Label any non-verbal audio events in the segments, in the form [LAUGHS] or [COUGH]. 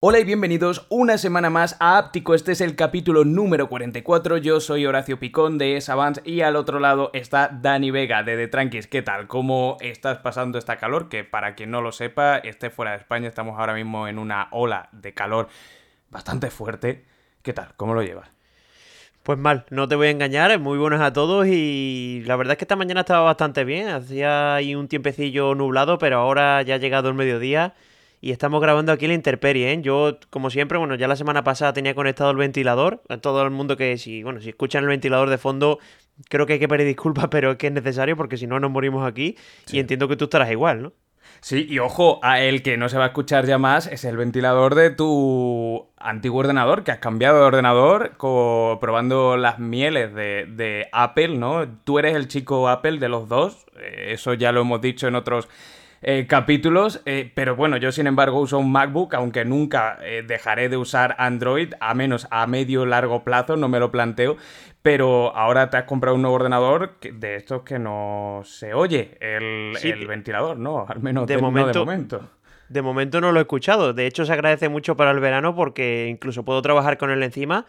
Hola y bienvenidos una semana más a Áptico. Este es el capítulo número 44. Yo soy Horacio Picón de Savants y al otro lado está Dani Vega de The Tranquis. ¿Qué tal? ¿Cómo estás pasando esta calor? Que para quien no lo sepa, esté fuera de España, estamos ahora mismo en una ola de calor bastante fuerte. ¿Qué tal? ¿Cómo lo llevas? Pues mal, no te voy a engañar, muy buenos a todos y la verdad es que esta mañana estaba bastante bien, hacía ahí un tiempecillo nublado, pero ahora ya ha llegado el mediodía y estamos grabando aquí la Interperie, ¿eh? Yo, como siempre, bueno, ya la semana pasada tenía conectado el ventilador. A todo el mundo que, si, bueno, si escuchan el ventilador de fondo, creo que hay que pedir disculpas, [LAUGHS] pero es que es necesario porque si no nos morimos aquí. Y entiendo que tú estarás igual, ¿no? Sí, y ojo, a el que no se va a escuchar ya más es el ventilador de tu antiguo ordenador, que has cambiado de ordenador probando las mieles de, de Apple, ¿no? Tú eres el chico Apple de los dos, eh, eso ya lo hemos dicho en otros eh, capítulos, eh, pero bueno, yo sin embargo uso un MacBook, aunque nunca eh, dejaré de usar Android, a menos a medio largo plazo, no me lo planteo, pero ahora te has comprado un nuevo ordenador de estos que no se oye el, ventilador, ¿no? Al menos de, momento, de momento. De momento no lo he escuchado. De hecho, se agradece mucho para el verano porque incluso puedo trabajar con él encima.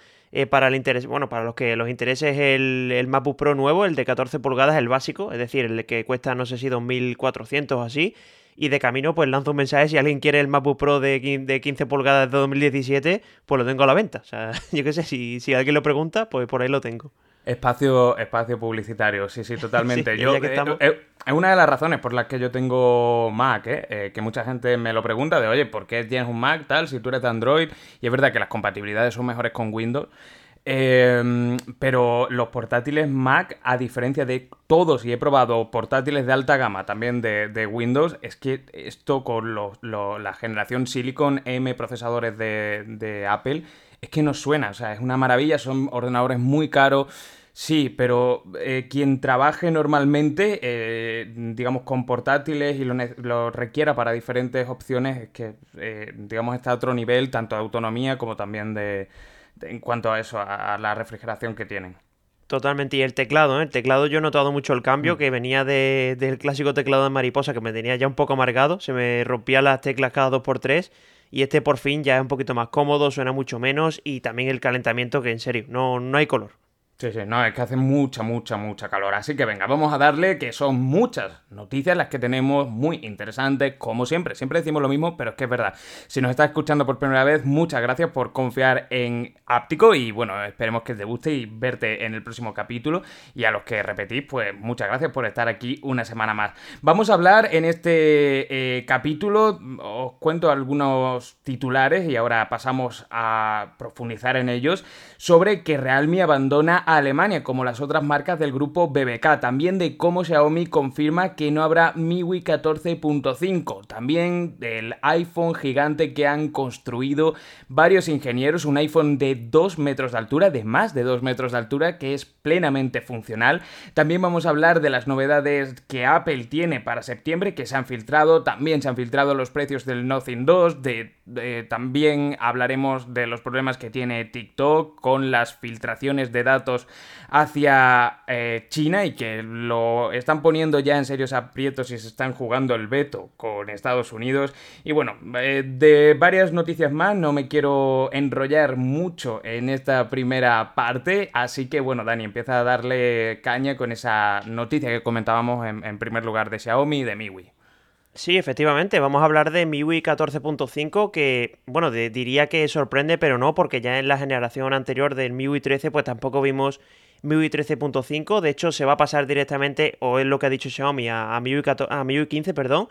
Para el interés, bueno, para los que los intereses el, el MacBook Pro nuevo, el de 14 pulgadas, el básico, es decir, el que cuesta no sé si 2.400 o así, y de camino pues lanzo un mensaje si alguien quiere el MacBook Pro de, 15 pulgadas de 2017, pues lo tengo a la venta. O sea, [LAUGHS] yo qué sé, si, si alguien lo pregunta, pues por ahí lo tengo. Espacio, espacio publicitario, sí, sí, totalmente. [LAUGHS] yo, eh, eh, es una de las razones por las que yo tengo Mac, eh, que mucha gente me lo pregunta de, oye, ¿por qué tienes un Mac tal si tú eres de Android? Y es verdad que las compatibilidades son mejores con Windows. Em, pero los portátiles Mac, a diferencia de todos, y he probado portátiles de alta gama también de, Windows, es que esto con la generación Silicon M procesadores de, Apple, es que no suena, o sea, es una maravilla, son ordenadores muy caros. Sí, pero eh, quien trabaje normalmente, eh, digamos, con portátiles y lo, requiera para diferentes opciones, es que, eh, digamos, está a otro nivel, tanto de autonomía como también de, en cuanto a eso, a, la refrigeración que tienen. Totalmente, y el teclado, ¿eh? el teclado yo he notado mucho el cambio, mm. que venía del clásico teclado de mariposa que me tenía ya un poco amargado, se me rompían las teclas cada dos por tres, y este por fin ya es un poquito más cómodo, suena mucho menos, y también el calentamiento que en serio, no, no hay color. Sí, sí, no, es que hace mucha, mucha, mucha calor. Así que venga, vamos a darle que son muchas noticias las que tenemos muy interesantes, como siempre. Siempre decimos lo mismo, pero es que es verdad. Si nos estás escuchando por primera vez, muchas gracias por confiar en Áptico y bueno, esperemos que te guste y verte en el próximo capítulo. Y a los que repetís, pues muchas gracias por estar aquí una semana más. Vamos a hablar en este eh, capítulo, os cuento algunos titulares y ahora pasamos a profundizar en ellos, sobre que Realme abandona Alemania, como las otras marcas del grupo BBK. También de cómo Xiaomi confirma que no habrá MIUI 14.5. También del iPhone gigante que han construido varios ingenieros. Un iPhone de 2 metros de altura, de más de 2 metros de altura, que es plenamente funcional. También vamos a hablar de las novedades que Apple tiene para septiembre, que se han filtrado. También se han filtrado los precios del Nothing 2. De, también hablaremos de los problemas que tiene TikTok con las filtraciones de datos hacia eh, China y que lo están poniendo ya en serios aprietos y se están jugando el veto con Estados Unidos. Y bueno, eh, de varias noticias más, no me quiero enrollar mucho en esta primera parte, así que bueno, Dani, empieza a darle caña con esa noticia que comentábamos en, primer lugar de Xiaomi y de MIUI. Sí, efectivamente, vamos a hablar de MIUI 14.5 que, bueno, diría que sorprende, pero no, porque ya en la generación anterior del MIUI 13 pues tampoco vimos MIUI 13.5, de hecho se va a pasar directamente, o es lo que ha dicho Xiaomi, a, a, MIUI, 15, perdón.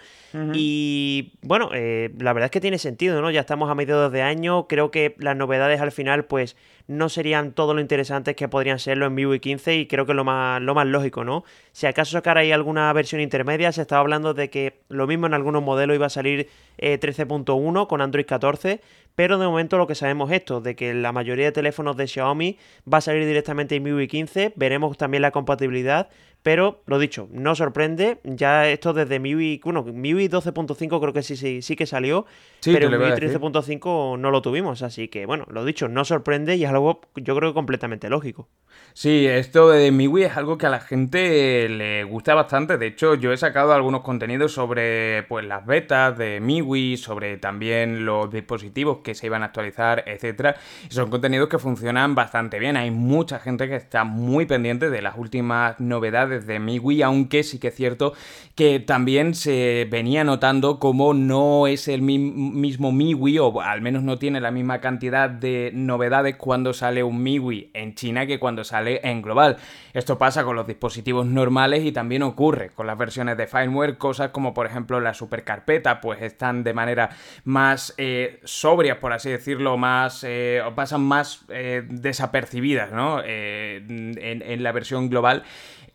Y bueno, eh, la verdad es que tiene sentido, ¿no? Ya estamos a mediados de año, creo que las novedades al final pues no serían todo lo interesantes que podrían serlo en MIUI 15 y creo que lo más, lo más lógico, ¿no? Si acaso sacar ahí alguna versión intermedia, se estaba hablando de que lo mismo en algunos modelos iba a salir 13.1 eh, con Android 14, pero de momento lo que sabemos es esto, de que la mayoría de teléfonos de Xiaomi va a salir directamente en MIUI 15, veremos también la compatibilidad, Pero lo dicho, no sorprende. Ya esto desde MIUI, bueno, MIUI 12.5 creo que sí, sí, sí que salió. pero MIUI 13.5 no lo tuvimos. Así que, bueno, lo dicho, no sorprende y es algo yo creo que completamente lógico. Sí, esto de MIUI es algo que a la gente le gusta bastante. De hecho, yo he sacado algunos contenidos sobre pues las betas de MIUI, sobre también los dispositivos que se iban a actualizar, etcétera. Y son contenidos que funcionan bastante bien. Hay mucha gente que está muy pendiente de las últimas novedades de MIUI, aunque sí que es cierto que también se venía notando como no es el mismo MIUI, o al menos no tiene la misma cantidad de novedades cuando sale un MIUI en China que cuando sale en global. Esto pasa con los dispositivos normales y también ocurre con las versiones de firmware, cosas como por ejemplo la supercarpeta, pues están de manera más eh, sobrias, por así decirlo, más eh, pasan más eh, desapercibidas, ¿no? en la versión global.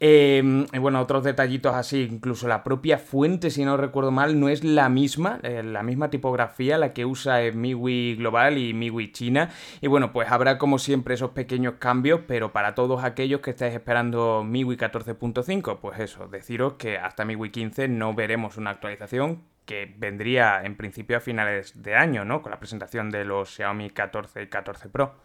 Em, y bueno, otros detallitos así, incluso la propia fuente, si no recuerdo mal, no es la misma, eh, la misma tipografía la que usa en MIUI Global y MIUI China. Y bueno, pues habrá como siempre esos pequeños cambios, pero para todos aquellos que estáis esperando MIUI 14.5, pues eso, deciros que hasta MIUI 15 no veremos una actualización que vendría en principio a finales de año, ¿no? Con la presentación de los Xiaomi 14 y 14 Pro.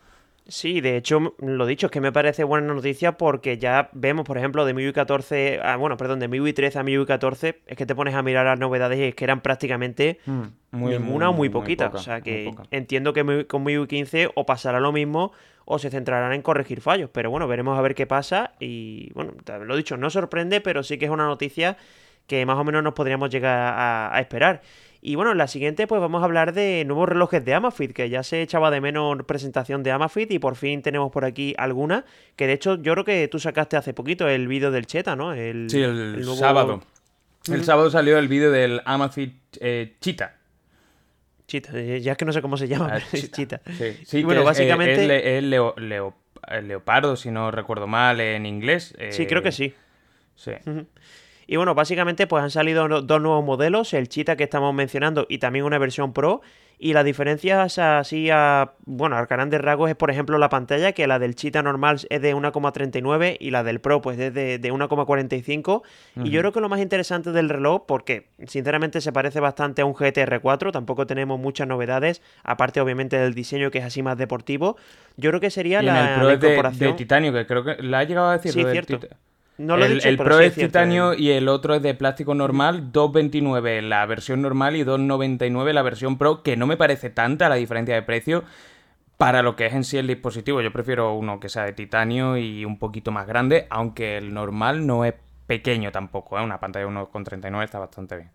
Sí, de hecho, lo dicho es que me parece buena noticia porque ya vemos, por ejemplo, de MIUI 14, ah, bueno, perdón, de MIUI 13 a MIUI 14, es que te pones a mirar las novedades y es que eran prácticamente mm, muy, ninguna o muy, poquitas. o sea que entiendo que con MIUI 15 o pasará lo mismo o se centrarán en corregir fallos. Pero bueno, veremos a ver qué pasa y bueno, lo dicho, no sorprende, pero sí que es una noticia que más o menos nos podríamos llegar a esperar. Y bueno, en la siguiente pues vamos a hablar de nuevos relojes de Amafit, que ya se echaba de menos presentación de Amafit y por fin tenemos por aquí alguna, que de hecho yo creo que tú sacaste hace poquito el vídeo del Cheta, ¿no? El, sí, el, sábado. El sábado salió el vídeo del Amafit eh, Chita. Chita, eh, ya es que no sé cómo se llama, ah, es Chita. Sí, bueno, básicamente... Es, leopardo, si no recuerdo mal, en inglés. Sí, creo que sí. Sí. Y bueno, básicamente pues han salido dos nuevos modelos, el Cheetah que estamos mencionando y también una versión Pro. Y las diferencias así a, bueno, a grandes rasgos es por ejemplo la pantalla, que la del Cheetah normal es de 1,39 y la del Pro pues es de, 1,45. Y yo creo que lo más interesante del reloj, porque sinceramente se parece bastante a un GTR4, tampoco tenemos muchas novedades, aparte obviamente del diseño que es así más deportivo, yo creo que sería la, el Pro De, titanio, que creo que la ha llegado a decir. Sí, cierto. No lo el, he dicho, el Pro es titanio y el otro es de plástico normal, 2.29 la versión normal y 2.99 la versión Pro, que no me parece tanta la diferencia de precio para lo que es en sí el dispositivo. Yo prefiero uno que sea de titanio y un poquito más grande, aunque el normal no es pequeño tampoco, ¿eh? una pantalla de 1.39 está bastante bien.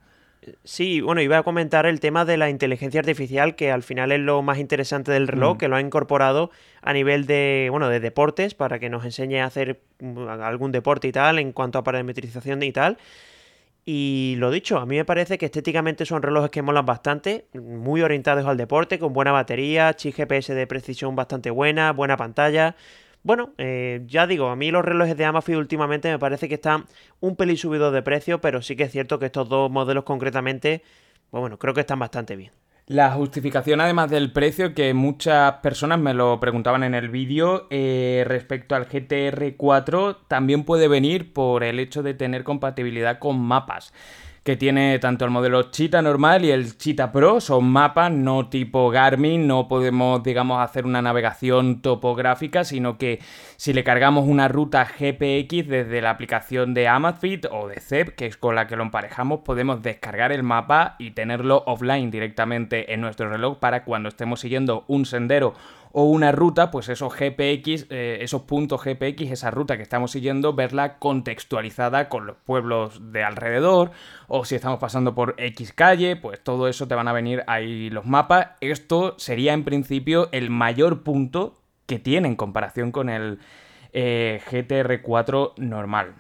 Sí, bueno, iba a comentar el tema de la inteligencia artificial, que al final es lo más interesante del reloj, mm. que lo ha incorporado a nivel de, bueno, de deportes, para que nos enseñe a hacer mm, algún deporte y tal, en cuanto a parametrización y tal. Y lo dicho, a mí me parece que estéticamente son relojes que molan bastante, muy orientados al deporte, con buena batería, chip GPS de precisión bastante buena, buena pantalla. Bueno, eh, ya digo, a mí los relojes de Amafit últimamente me parece que están un pelín subidos de precio, pero sí que es cierto que estos dos modelos concretamente, pues bueno, creo que están bastante bien. La justificación, además del precio, que muchas personas me lo preguntaban en el vídeo, eh, respecto al GTR4, también puede venir por el hecho de tener compatibilidad con mapas que tiene tanto el modelo Cheetah normal y el Cheetah Pro. Son mapas no tipo Garmin, no podemos, digamos, hacer una navegación topográfica, sino que si le cargamos una ruta GPX desde la aplicación de Amazfit o de CEP, que es con la que lo emparejamos, podemos descargar el mapa y tenerlo offline directamente en nuestro reloj para cuando estemos siguiendo un sendero o una ruta, pues esos GPX, eh, esos puntos GPX, esa ruta que estamos siguiendo, verla contextualizada con los pueblos de alrededor, o si estamos pasando por X calle, pues todo eso te van a venir ahí los mapas. Esto sería en principio el mayor punto que tiene en comparación con el eh, GTR4 normal.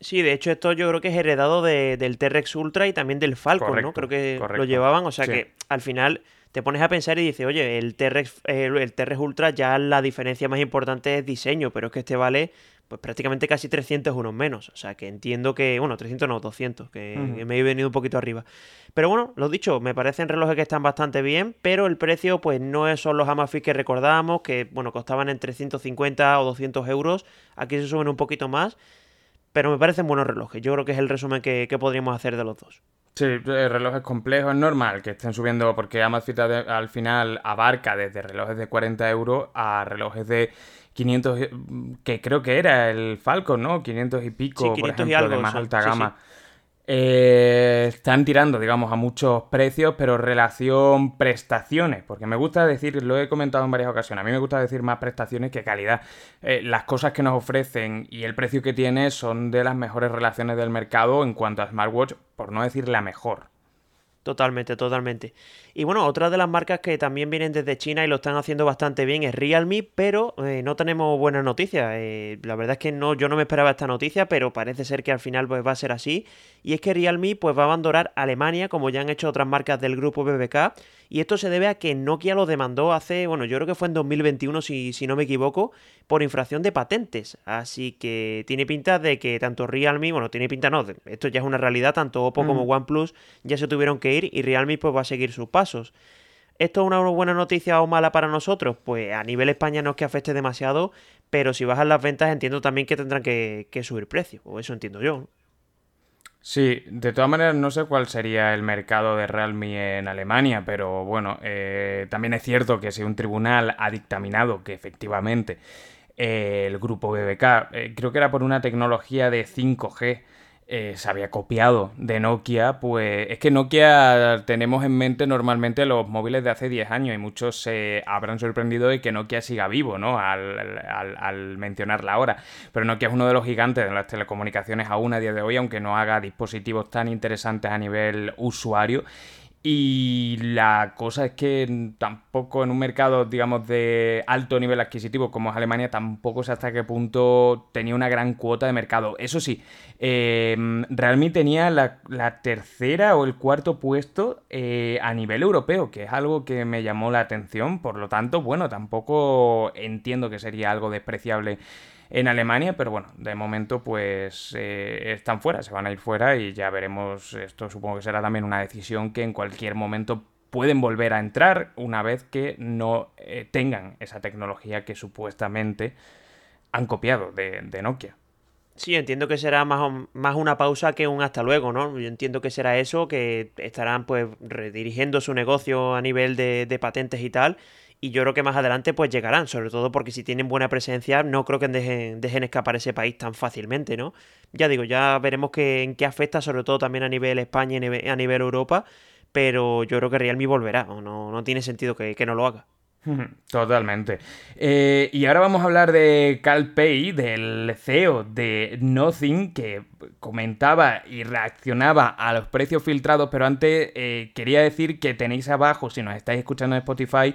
Sí, de hecho esto yo creo que es heredado del T-Rex Ultra y también del Falcon, ¿no? Creo que lo llevaban, o sea que al final te pones a pensar y dices, oye, el T-Rex el Ultra ya la diferencia más importante es diseño, pero es que este vale pues prácticamente casi 300 unos menos. O sea que entiendo que, bueno, 300 no, 200, que, me he venido un poquito arriba. Pero bueno, lo dicho, me parecen relojes que están bastante bien, pero el precio pues no son los Amazfit que recordábamos, que bueno, costaban entre 150 o 200 euros. Aquí se suben un poquito más. pero me parecen buenos relojes. Yo creo que es el resumen que, podríamos hacer de los dos. Sí, relojes complejos, es normal que estén subiendo porque Amazfit al final abarca desde relojes de 40 euros a relojes de 500, que creo que era el Falcon, ¿no? 500 y pico, por ejemplo, de más alta gama. Eh, están tirando, digamos, a muchos precios, pero relación prestaciones, porque me gusta decir, lo he comentado en varias ocasiones, a mí me gusta decir más prestaciones que calidad. Eh, las cosas que nos ofrecen y el precio que tiene son de las mejores relaciones del mercado en cuanto a smartwatch, por no decir la mejor. Totalmente, totalmente. Y bueno, otra de las marcas que también vienen desde China y lo están haciendo bastante bien es Realme, pero eh, no tenemos buenas noticias. Eh, la verdad es que no, yo no me esperaba esta noticia, pero parece ser que al final pues, va a ser así. Y es que Realme pues, va a abandonar Alemania, como ya han hecho otras marcas del grupo BBK. Y esto se debe a que Nokia lo demandó hace, bueno, yo creo que fue en 2021, si, si no me equivoco, por infracción de patentes. Así que tiene pinta de que tanto Realme, bueno, tiene pinta no, esto ya es una realidad, tanto Oppo como mm. OnePlus ya se tuvieron que ir y Realme pues va a seguir sus ¿Esto es una buena noticia o mala para nosotros? Pues a nivel España no es que afecte demasiado, pero si bajan las ventas entiendo también que tendrán que, subir precios, o eso entiendo yo. Sí, de todas maneras no sé cuál sería el mercado de Realme en Alemania, pero bueno, eh, también es cierto que si un tribunal ha dictaminado que efectivamente eh, el grupo BBK, eh, creo que era por una tecnología de 5G, eh, se había copiado de Nokia, pues es que Nokia tenemos en mente normalmente los móviles de hace 10 años y muchos se habrán sorprendido de que Nokia siga vivo, ¿no? Al, al, al, mencionarla ahora. Pero Nokia es uno de los gigantes de las telecomunicaciones aún a día de hoy, aunque no haga dispositivos tan interesantes a nivel usuario. Y la cosa es que tampoco en un mercado, digamos, de alto nivel adquisitivo como es Alemania, tampoco sé hasta qué punto tenía una gran cuota de mercado. Eso sí, eh, Realme tenía la, tercera o el cuarto puesto eh, a nivel europeo, que es algo que me llamó la atención. Por lo tanto, bueno, tampoco entiendo que sería algo despreciable en Alemania, pero bueno, de momento pues eh, están fuera, se van a ir fuera y ya veremos, esto supongo que será también una decisión que en cualquier momento pueden volver a entrar una vez que no eh, tengan esa tecnología que supuestamente han copiado de, Nokia. Sí, entiendo que será más, más una pausa que un hasta luego, ¿no? Yo entiendo que será eso, que estarán pues redirigiendo su negocio a nivel de, de patentes y tal, y yo creo que más adelante pues llegarán, sobre todo porque si tienen buena presencia no creo que dejen, dejen escapar ese país tan fácilmente, ¿no? Ya digo, ya veremos que, en qué afecta, sobre todo también a nivel España y a nivel Europa, pero yo creo que Realme volverá, no, no tiene sentido que, no lo haga. Totalmente. Eh, y ahora vamos a hablar de Cal Pay, del CEO de Nothing, que comentaba y reaccionaba a los precios filtrados, pero antes eh, quería decir que tenéis abajo, si nos estáis escuchando en Spotify,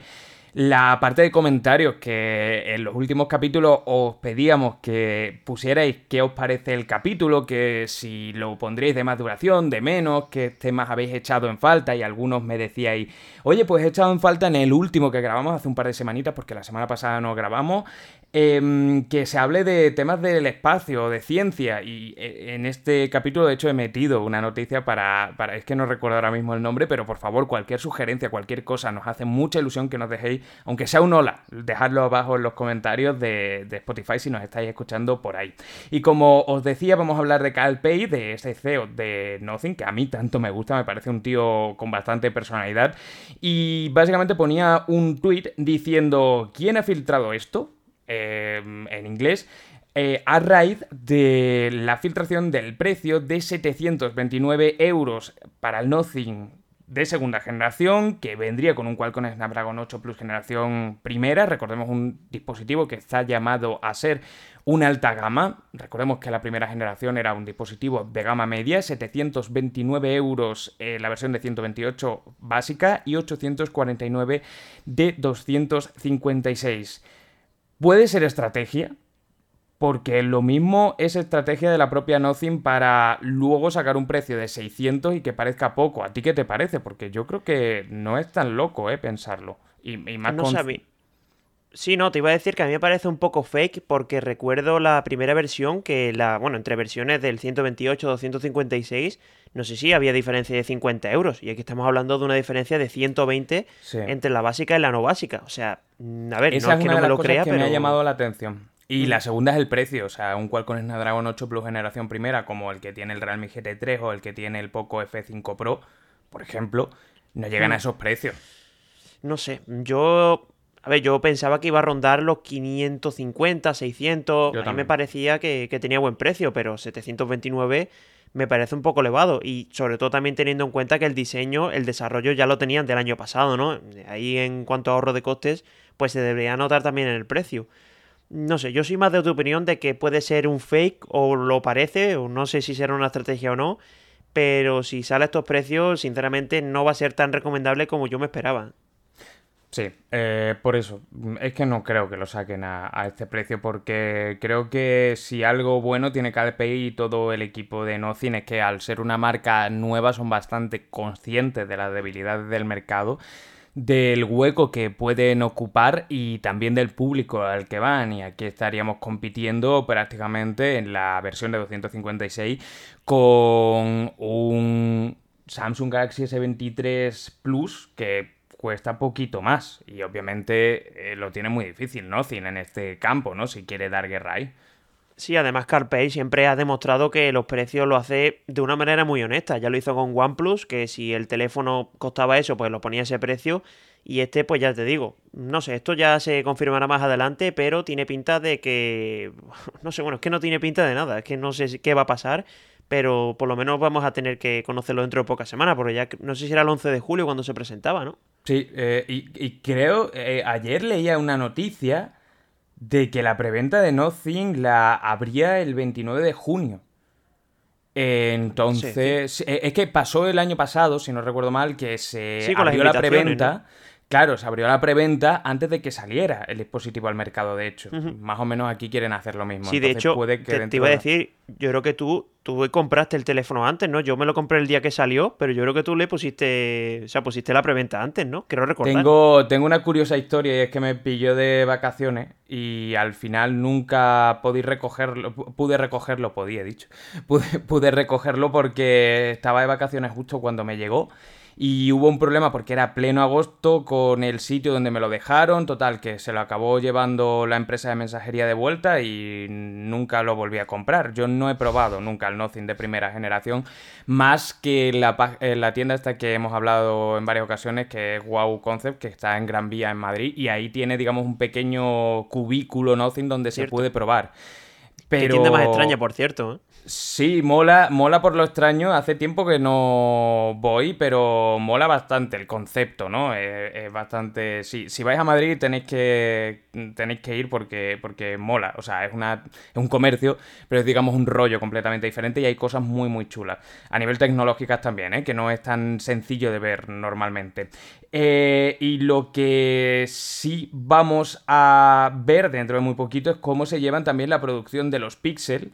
la parte de comentarios que en los últimos capítulos os pedíamos que pusierais qué os parece el capítulo, que si lo pondríais de más duración, de menos, qué temas habéis echado en falta y algunos me decíais, oye, pues he echado en falta en el último que grabamos hace un par de semanitas porque la semana pasada no grabamos, Em, que se hable de temas del espacio, de ciencia. Y eh, en este capítulo, de hecho, he metido una noticia para, para, Es que no recuerdo ahora mismo el nombre, pero por favor, cualquier sugerencia, cualquier cosa, nos hace mucha ilusión que nos dejéis, aunque sea un hola, dejadlo abajo en los comentarios de, Spotify si nos estáis escuchando por ahí. Y como os decía, vamos a hablar de Cal Pay, de ese CEO de Nothing, que a mí tanto me gusta, me parece un tío con bastante personalidad. Y básicamente ponía un tweet diciendo: ¿Quién ha filtrado esto? Em, en inglés, eh, a raíz de la filtración del precio de 729 euros para el Nothing de segunda generación, que vendría con un Qualcomm Snapdragon 8 Plus generación primera, recordemos un dispositivo que está llamado a ser una alta gama, recordemos que la primera generación era un dispositivo de gama media, 729 euros eh, la versión de 128 básica y 849 de 256. Puede ser estrategia, porque lo mismo es estrategia de la propia Nothing para luego sacar un precio de 600 y que parezca poco. ¿A ti qué te parece? Porque yo creo que no es tan loco, ¿eh? Pensarlo. Y, más no Sí, no, te iba a decir que a mí me parece un poco fake porque recuerdo la primera versión que la, bueno, entre versiones del 128 256, no sé si había diferencia de 50 euros y aquí estamos hablando de una diferencia de 120 entre la básica y la no básica. O sea, mm, a ver, no es, que no me lo crea, pero... me ha llamado la atención. Y la segunda es el precio, o sea, un Qualcomm Snapdragon 8 Plus generación primera, como el que tiene el Realme GT3 o el que tiene el Poco F5 Pro, por ejemplo, no llegan a mm. esos precios. No sé, yo a ver, yo pensaba que iba a rondar los 550, 600. a mí me parecía que, tenía buen precio, pero 729 me parece un poco elevado. Y sobre todo también teniendo en cuenta que el diseño, el desarrollo ya lo tenían del año pasado, ¿no? Ahí en cuanto a ahorro de costes, pues se debería notar también en el precio. No sé, yo soy más de tu opinión de que puede ser un fake o lo parece, o no sé si será una estrategia o no. Pero si sale a estos precios, sinceramente no va a ser tan recomendable como yo me esperaba. Sí, eh, por eso. Es que no creo que lo saquen a, este precio porque creo que si algo bueno tiene KDPI y todo el equipo de Nocin es que al ser una marca nueva son bastante conscientes de las debilidades del mercado, del hueco que pueden ocupar y también del público al que van. Y aquí estaríamos compitiendo prácticamente en la versión de 256 con un Samsung Galaxy S23 Plus que cuesta poquito más. Y obviamente eh, lo tiene muy difícil, ¿no? Cine en este campo, ¿no? Si quiere dar guerra ahí. Sí, además CarPay siempre ha demostrado que los precios lo hace de una manera muy honesta. Ya lo hizo con OnePlus, que si el teléfono costaba eso, pues lo ponía ese precio. Y este, pues ya te digo, no sé, esto ya se confirmará más adelante, pero tiene pinta de que... [LAUGHS] No sé, bueno, es que no tiene pinta de nada, es que no sé qué va a pasar pero por lo menos vamos a tener que conocerlo dentro de pocas semanas, porque ya no sé si era el 11 de julio cuando se presentaba, ¿no? Sí, eh, y, creo, eh, ayer leía una noticia de que la preventa de Nothing la abría el 29 de junio. Entonces, eh, es que pasó el año pasado, si no recuerdo mal, que se abrió la preventa. Claro, se abrió la preventa antes de que saliera el dispositivo al mercado, de hecho. Más o menos aquí quieren hacer lo mismo. Sí, de hecho, puede que te, iba a decir, yo creo que tú, tú compraste el teléfono antes, ¿no? Yo me lo compré el día que salió, pero yo creo que tú le pusiste, o sea, pusiste la preventa antes, ¿no? Quiero recordar. Tengo, tengo una curiosa historia y es que me pilló de vacaciones y al final nunca pude recogerlo, pude recogerlo, podía, dicho, [LAUGHS] pude, pude recogerlo porque estaba de vacaciones justo cuando me llegó y hubo un problema porque era pleno agosto con el sitio donde me lo dejaron, total, que se lo acabó llevando la empresa de mensajería de vuelta y nunca lo volví a comprar. Yo no he probado nunca el Nothing de primera generación, más que la, eh, la tienda esta que hemos hablado en varias ocasiones, que es Wow Concept, que está en Gran Vía en Madrid, y ahí tiene, digamos, un pequeño cubículo Nothing donde se puede probar. Pero... Qué tienda más extraña, por cierto. ¿eh? Sí, mola, mola por lo extraño. Hace tiempo que no voy, pero mola bastante el concepto, ¿no? Es, bastante. Sí, si vais a Madrid tenéis que tenéis que ir porque, porque mola. O sea, es una es un comercio, pero es digamos un rollo completamente diferente y hay cosas muy muy chulas. A nivel tecnológicas también, ¿eh? Que no es tan sencillo de ver normalmente. Eh, y lo que sí vamos a ver dentro de muy poquito es cómo se llevan también la producción de los Pixel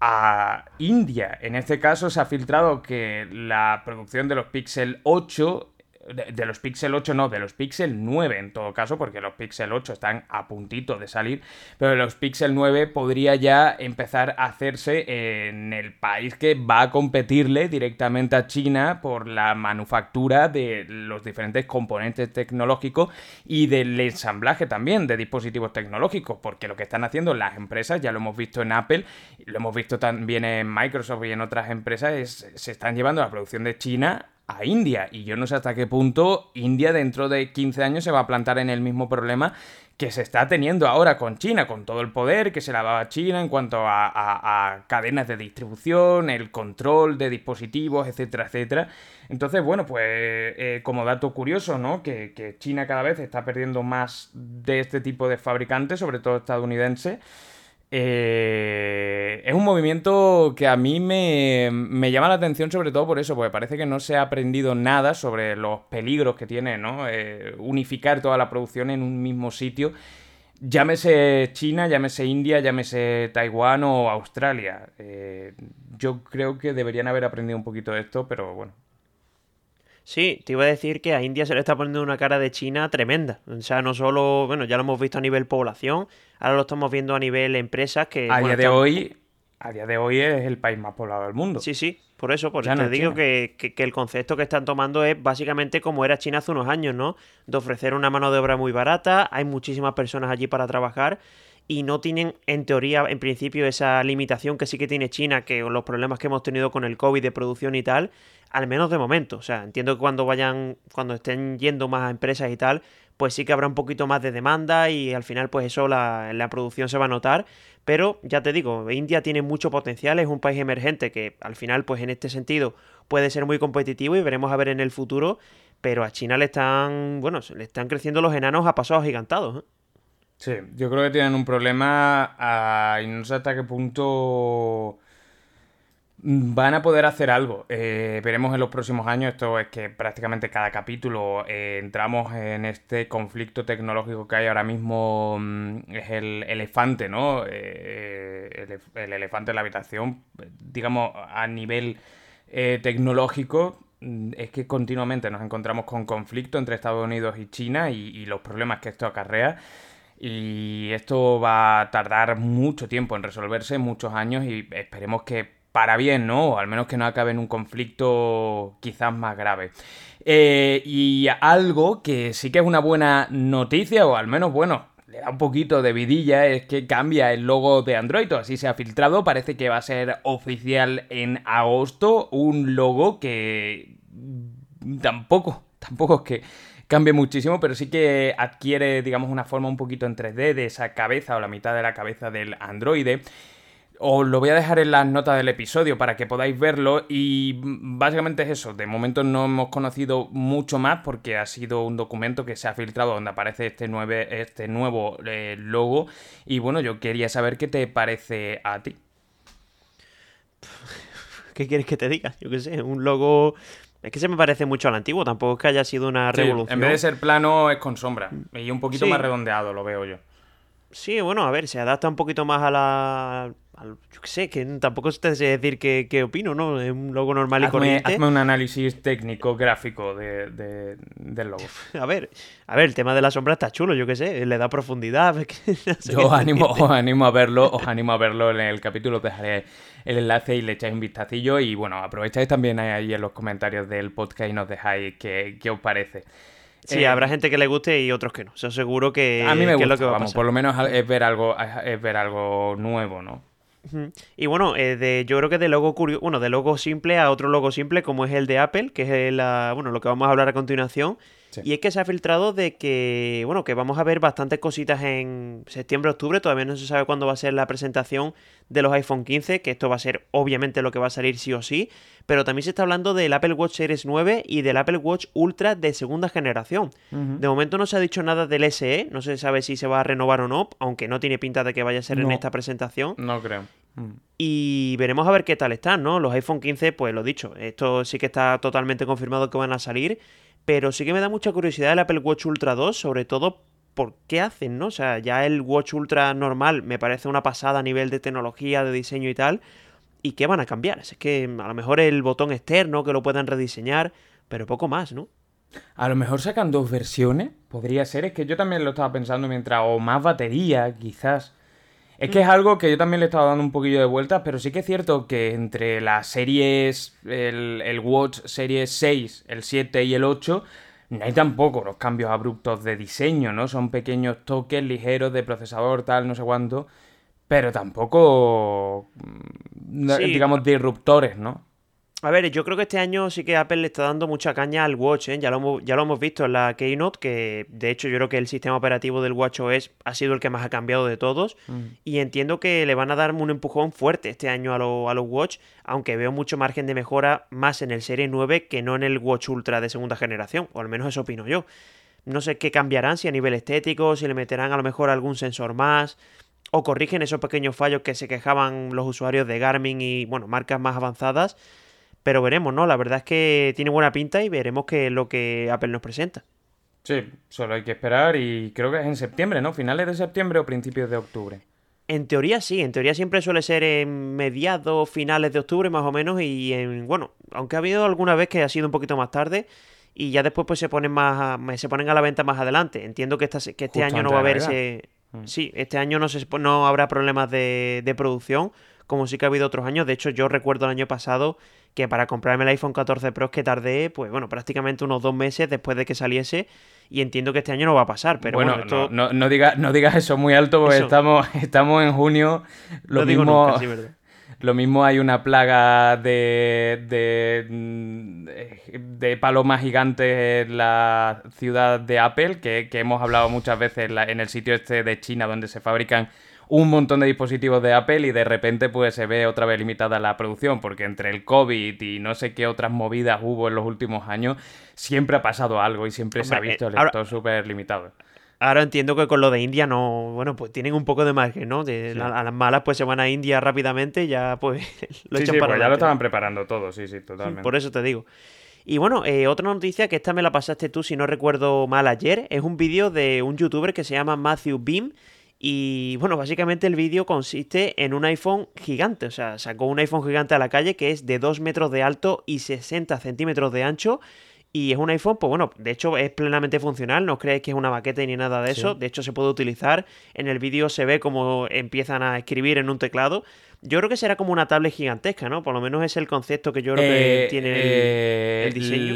a India. En este caso se ha filtrado que la producción de los Pixel 8 de, los Pixel 8 no, de los Pixel 9 en todo caso, porque los Pixel 8 están a puntito de salir, pero los Pixel 9 podría ya empezar a hacerse en el país que va a competirle directamente a China por la manufactura de los diferentes componentes tecnológicos y del ensamblaje también de dispositivos tecnológicos, porque lo que están haciendo las empresas, ya lo hemos visto en Apple, lo hemos visto también en Microsoft y en otras empresas, es, se están llevando la producción de China a India. Y yo no sé hasta qué punto India dentro de 15 años se va a plantar en el mismo problema que se está teniendo ahora con China, con todo el poder que se la va a China en cuanto a, cadenas de distribución, el control de dispositivos, etcétera, etcétera. Entonces, bueno, pues eh, como dato curioso, ¿no? Que, que China cada vez está perdiendo más de este tipo de fabricantes, sobre todo estadounidenses. Eh, es un movimiento que a mí me, llama la atención sobre todo por eso, porque parece que no se ha aprendido nada sobre los peligros que tiene, ¿no? Eh, unificar toda la producción en un mismo sitio. Llámese China, llámese India, llámese Taiwán o Australia. Eh, yo creo que deberían haber aprendido un poquito de esto, pero bueno, Sí, te iba a decir que a India se le está poniendo una cara de China tremenda. O sea, no solo, bueno, ya lo hemos visto a nivel población, ahora lo estamos viendo a nivel empresas que... A día de hoy, a día de hoy es el país más poblado del mundo. Sí, sí, por eso, por eso te digo que, que, el concepto que están tomando es básicamente como era China hace unos años, ¿no? De ofrecer una mano de obra muy barata, hay muchísimas personas allí para trabajar y no tienen, en teoría, en principio, esa limitación que sí que tiene China, que los problemas que hemos tenido con el COVID de producción y tal, al menos de momento. O sea, entiendo que cuando vayan, cuando estén yendo más a empresas y tal, pues sí que habrá un poquito más de demanda y al final, pues eso, la, la producción se va a notar. Pero ya te digo, India tiene mucho potencial, es un país emergente que al final, pues en este sentido, puede ser muy competitivo y veremos a ver en el futuro. Pero a China le están, bueno, le están creciendo los enanos a pasos agigantados. ¿eh? Sí, yo creo que tienen un problema y no sé hasta qué punto van a poder hacer algo. Eh, veremos en los próximos años. Esto es que prácticamente cada capítulo eh, entramos en este conflicto tecnológico que hay ahora mismo. Mm, es el elefante, ¿no? Eh, el, elefante en la habitación, digamos, a nivel tecnológico. Mm, es que continuamente nos encontramos con conflicto entre Estados Unidos y China y los problemas que esto acarrea. Y esto va a tardar mucho tiempo en resolverse, muchos años, y esperemos que para bien, ¿no? O al menos que no acabe en un conflicto quizás más grave. Eh, y algo que sí que es una buena noticia, o al menos, bueno, le da un poquito de vidilla, es que cambia el logo de Android, o así se ha filtrado, parece que va a ser oficial en agosto, un logo que tampoco, tampoco es que cambie muchísimo, pero sí que adquiere, digamos, una forma un poquito en 3D de esa cabeza o la mitad de la cabeza del androide. Os lo voy a dejar en las notas del episodio para que podáis verlo y básicamente es eso. De momento no hemos conocido mucho más porque ha sido un documento que se ha filtrado donde aparece este, este nuevo eh, logo y bueno, yo quería saber qué te parece a ti. [LAUGHS] ¿Qué quieres que te diga? Yo qué sé, un logo... Es que se me parece mucho al antiguo, tampoco es que haya sido una revolución. En vez de ser plano es con sombra y un poquito más redondeado, lo veo yo. Sí, bueno, a ver, se adapta un poquito más a la, yo qué sé, que tampoco te sé decir qué, opino, ¿no? Es un logo normal y corriente. Hazme un análisis técnico, gráfico de, del logo. [LAUGHS] A ver, a ver, el tema de la sombra está chulo, yo qué sé, le da profundidad. [LAUGHS] yo os animo, os animo a verlo, os [LAUGHS] animo a verlo en el capítulo, os dejaré el enlace y le echáis un vistacillo y bueno, aprovecháis también ahí en los comentarios del podcast y nos dejáis qué, qué os parece. Sí, habrá eh, gente que le guste y otros que no. Eso seguro que, a mí me gusta, lo que vamos, por lo menos es ver algo, es ver algo nuevo, ¿no? Y bueno, eh, de, yo creo que de logo curioso, bueno, de logo simple a otro logo simple como es el de Apple, que es la, bueno, lo que vamos a hablar a continuación. Y es que se ha filtrado de que, bueno, que vamos a ver bastantes cositas en septiembre, octubre, todavía no se sabe cuándo va a ser la presentación de los iPhone 15, que esto va a ser obviamente lo que va a salir sí o sí, pero también se está hablando del Apple Watch Series 9 y del Apple Watch Ultra de segunda generación. De momento no se ha dicho nada del SE, no se sabe si se va a renovar o no, aunque no tiene pinta de que vaya a ser en esta presentación. No creo. Mm. Y veremos a ver qué tal están, ¿no? Los iPhone 15, pues lo dicho, esto sí que está totalmente confirmado que van a salir, pero sí que me da mucha curiosidad el Apple Watch Ultra 2, sobre todo por qué hacen, ¿no? O sea, ya el Watch Ultra normal me parece una pasada a nivel de tecnología, de diseño y tal, ¿y qué van a cambiar? Es que a lo mejor el botón externo que lo puedan rediseñar, pero poco más, ¿no? A lo mejor sacan dos versiones, podría ser, es que yo también lo estaba pensando mientras, o más batería, quizás. Es que es algo que yo también le he estado dando un poquillo de vueltas, pero sí que es cierto que entre las series, el, Watch Series 6, el 7 y el 8, no hay tampoco los cambios abruptos de diseño, ¿no? Son pequeños toques ligeros de procesador, tal, no sé cuánto, pero tampoco, mm, digamos, disruptores, ¿no? A ver, yo creo que este año sí que Apple le está dando mucha caña al Watch, ¿eh? ya, lo hemos, ya lo hemos visto en la Keynote, que de hecho yo creo que el sistema operativo del Watch OS ha sido el que más ha cambiado de todos, mm. y entiendo que le van a dar un empujón fuerte este año a, a los Watch, aunque veo mucho margen de mejora más en el Serie 9 que no en el Watch Ultra de segunda generación, o al menos eso opino yo. No sé qué cambiarán, si a nivel estético, si le meterán a lo mejor algún sensor más, o corrigen esos pequeños fallos que se quejaban los usuarios de Garmin y, bueno, marcas más avanzadas pero veremos, ¿no? La verdad es que tiene buena pinta y veremos qué es lo que Apple nos presenta. Sí, solo hay que esperar y creo que es en septiembre, ¿no? Finales de septiembre o principios de octubre. En teoría sí, en teoría siempre suele ser en mediados, finales de octubre más o menos y en, bueno, aunque ha habido alguna vez que ha sido un poquito más tarde y ya después pues se ponen más se ponen a la venta más adelante. Entiendo que, esta, que este año no va a haber ese... Mm. Sí, este año no, se, no habrá problemas de, de producción como sí que ha habido otros años. De hecho, yo recuerdo el año pasado que para comprarme el iPhone 14 Pro es que tardé, pues bueno, prácticamente unos dos meses después de que saliese y entiendo que este año no va a pasar, pero bueno, esto... no, no, digas no digas eso muy alto porque estamos, estamos en junio, lo mismo... Lo mismo hay una plaga de, de, de, palomas gigantes en la ciudad de Apple, que, hemos hablado muchas veces en el sitio este de China donde se fabrican un montón de dispositivos de Apple y de repente pues se ve otra vez limitada la producción, porque entre el COVID y no sé qué otras movidas hubo en los últimos años, siempre ha pasado algo y siempre se ha visto el lector súper limitado. Ahora entiendo que con lo de India no, bueno, pues tienen un poco de margen, ¿no? De, a, las malas pues se van a India rápidamente, ya pues [LAUGHS] lo echan para pues ya lo estaban preparando todo, sí, sí, totalmente. Por eso te digo. Y bueno, eh, otra noticia que esta me la pasaste tú, si no recuerdo mal ayer, es un vídeo de un youtuber que se llama Matthew Beam y bueno, básicamente el vídeo consiste en un iPhone gigante, o sea, sacó un iPhone gigante a la calle que es de 2 metros de alto y 60 centímetros de ancho. Y es un iPhone, pues bueno, de hecho es plenamente funcional, no creéis que es una maqueta ni nada de eso, de hecho se puede utilizar, en el vídeo se ve cómo empiezan a escribir en un teclado, yo creo que será como una tablet gigantesca, ¿no? Por lo menos es el concepto que yo creo que eh, tiene el, eh, diseño.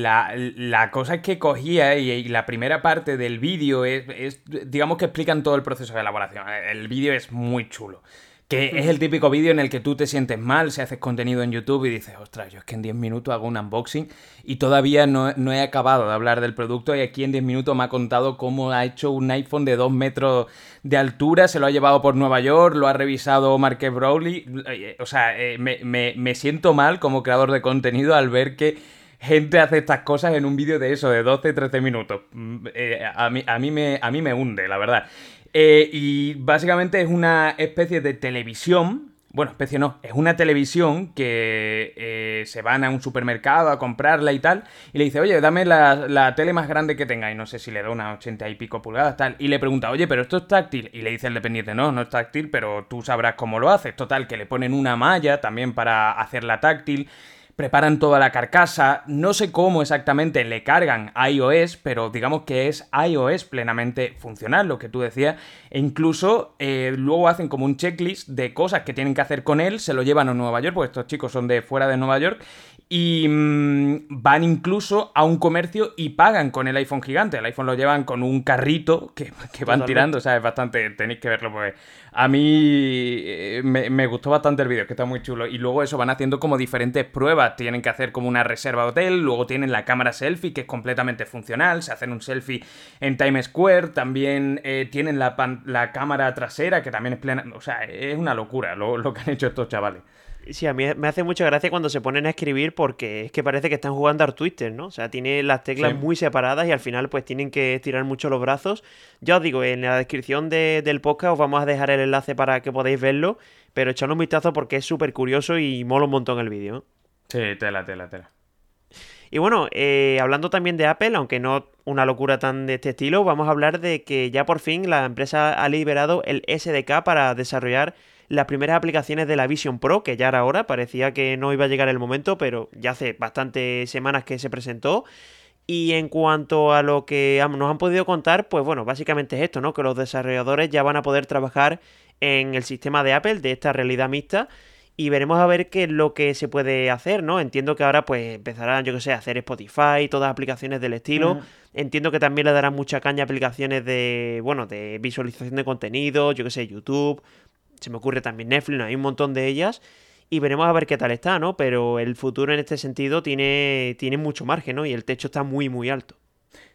La, cosa es que cogía y, la primera parte del vídeo es, digamos que explican todo el proceso de elaboración. El vídeo es muy chulo. Que es el típico vídeo en el que tú te sientes mal si haces contenido en YouTube y dices, ostras, yo es que en 10 minutos hago un unboxing y todavía no, no, he acabado de hablar del producto y aquí en 10 minutos me ha contado cómo ha hecho un iPhone de 2 metros de altura, se lo ha llevado por Nueva York, lo ha revisado Marques Browley. Eh, o sea, eh, me, me, siento mal como creador de contenido al ver que gente hace estas cosas en un vídeo de eso, de 12-13 minutos. Mm, eh, a, mí, a, mí me, a mí me hunde, la verdad. Eh, y básicamente es una especie de televisión. Bueno, especie no, es una televisión que eh, se van a un supermercado a comprarla y tal. Y le dice, oye, dame la, tele más grande que tenga. Y no sé si le da unas 80 y pico pulgadas, tal. Y le pregunta, oye, pero esto es táctil. Y le dice el dependiente, no, no es táctil, pero tú sabrás cómo lo haces. Total, que le ponen una malla también para hacerla táctil preparan toda la carcasa, no sé cómo exactamente le cargan iOS, pero digamos que es iOS plenamente funcional, lo que tú decías, e incluso eh, luego hacen como un checklist de cosas que tienen que hacer con él, se lo llevan a Nueva York, porque estos chicos son de fuera de Nueva York, y mm, van incluso a un comercio y pagan con el iPhone gigante. El iPhone lo llevan con un carrito que, van tirando, o sea, es bastante, tenéis que verlo porque a mí eh, me, gustó bastante el vídeo, que está muy chulo. Y luego eso, van haciendo como diferentes pruebas, tienen que hacer como una reserva hotel, luego tienen la cámara selfie, que es completamente funcional, se hacen un selfie en Times Square, también eh, tienen la, la, cámara trasera, que también es plena, o sea, es una locura lo, lo que han hecho estos chavales. Sí, a mí me hace mucha gracia cuando se ponen a escribir porque es que parece que están jugando a Twitter, ¿no? O sea, tiene las teclas muy separadas y al final pues tienen que estirar mucho los brazos. Ya os digo, en la descripción del podcast os vamos a dejar el enlace para que podáis verlo, pero echadle un vistazo porque es súper curioso y mola un montón el vídeo. Sí, tela, tela, tela. Y bueno, eh, hablando también de Apple, aunque no una locura tan de este estilo, vamos a hablar de que ya por fin la empresa ha liberado el SDK para desarrollar las primeras aplicaciones de la Vision Pro, que ya era hora, parecía que no iba a llegar el momento, pero ya hace bastantes semanas que se presentó. Y en cuanto a lo que nos han podido contar, pues bueno, básicamente es esto, ¿no? Que los desarrolladores ya van a poder trabajar en el sistema de Apple de esta realidad mixta y veremos a ver qué es lo que se puede hacer, ¿no? Entiendo que ahora pues empezarán, yo que sé, a hacer Spotify, todas aplicaciones del estilo. Entiendo que también le darán mucha caña a aplicaciones de, bueno, de visualización de contenido, yo que sé, YouTube, se me ocurre también Netflix, hay un montón de ellas. Y veremos a ver qué tal está, ¿no? Pero el futuro en este sentido tiene, tiene mucho margen, ¿no? Y el techo está muy, muy alto.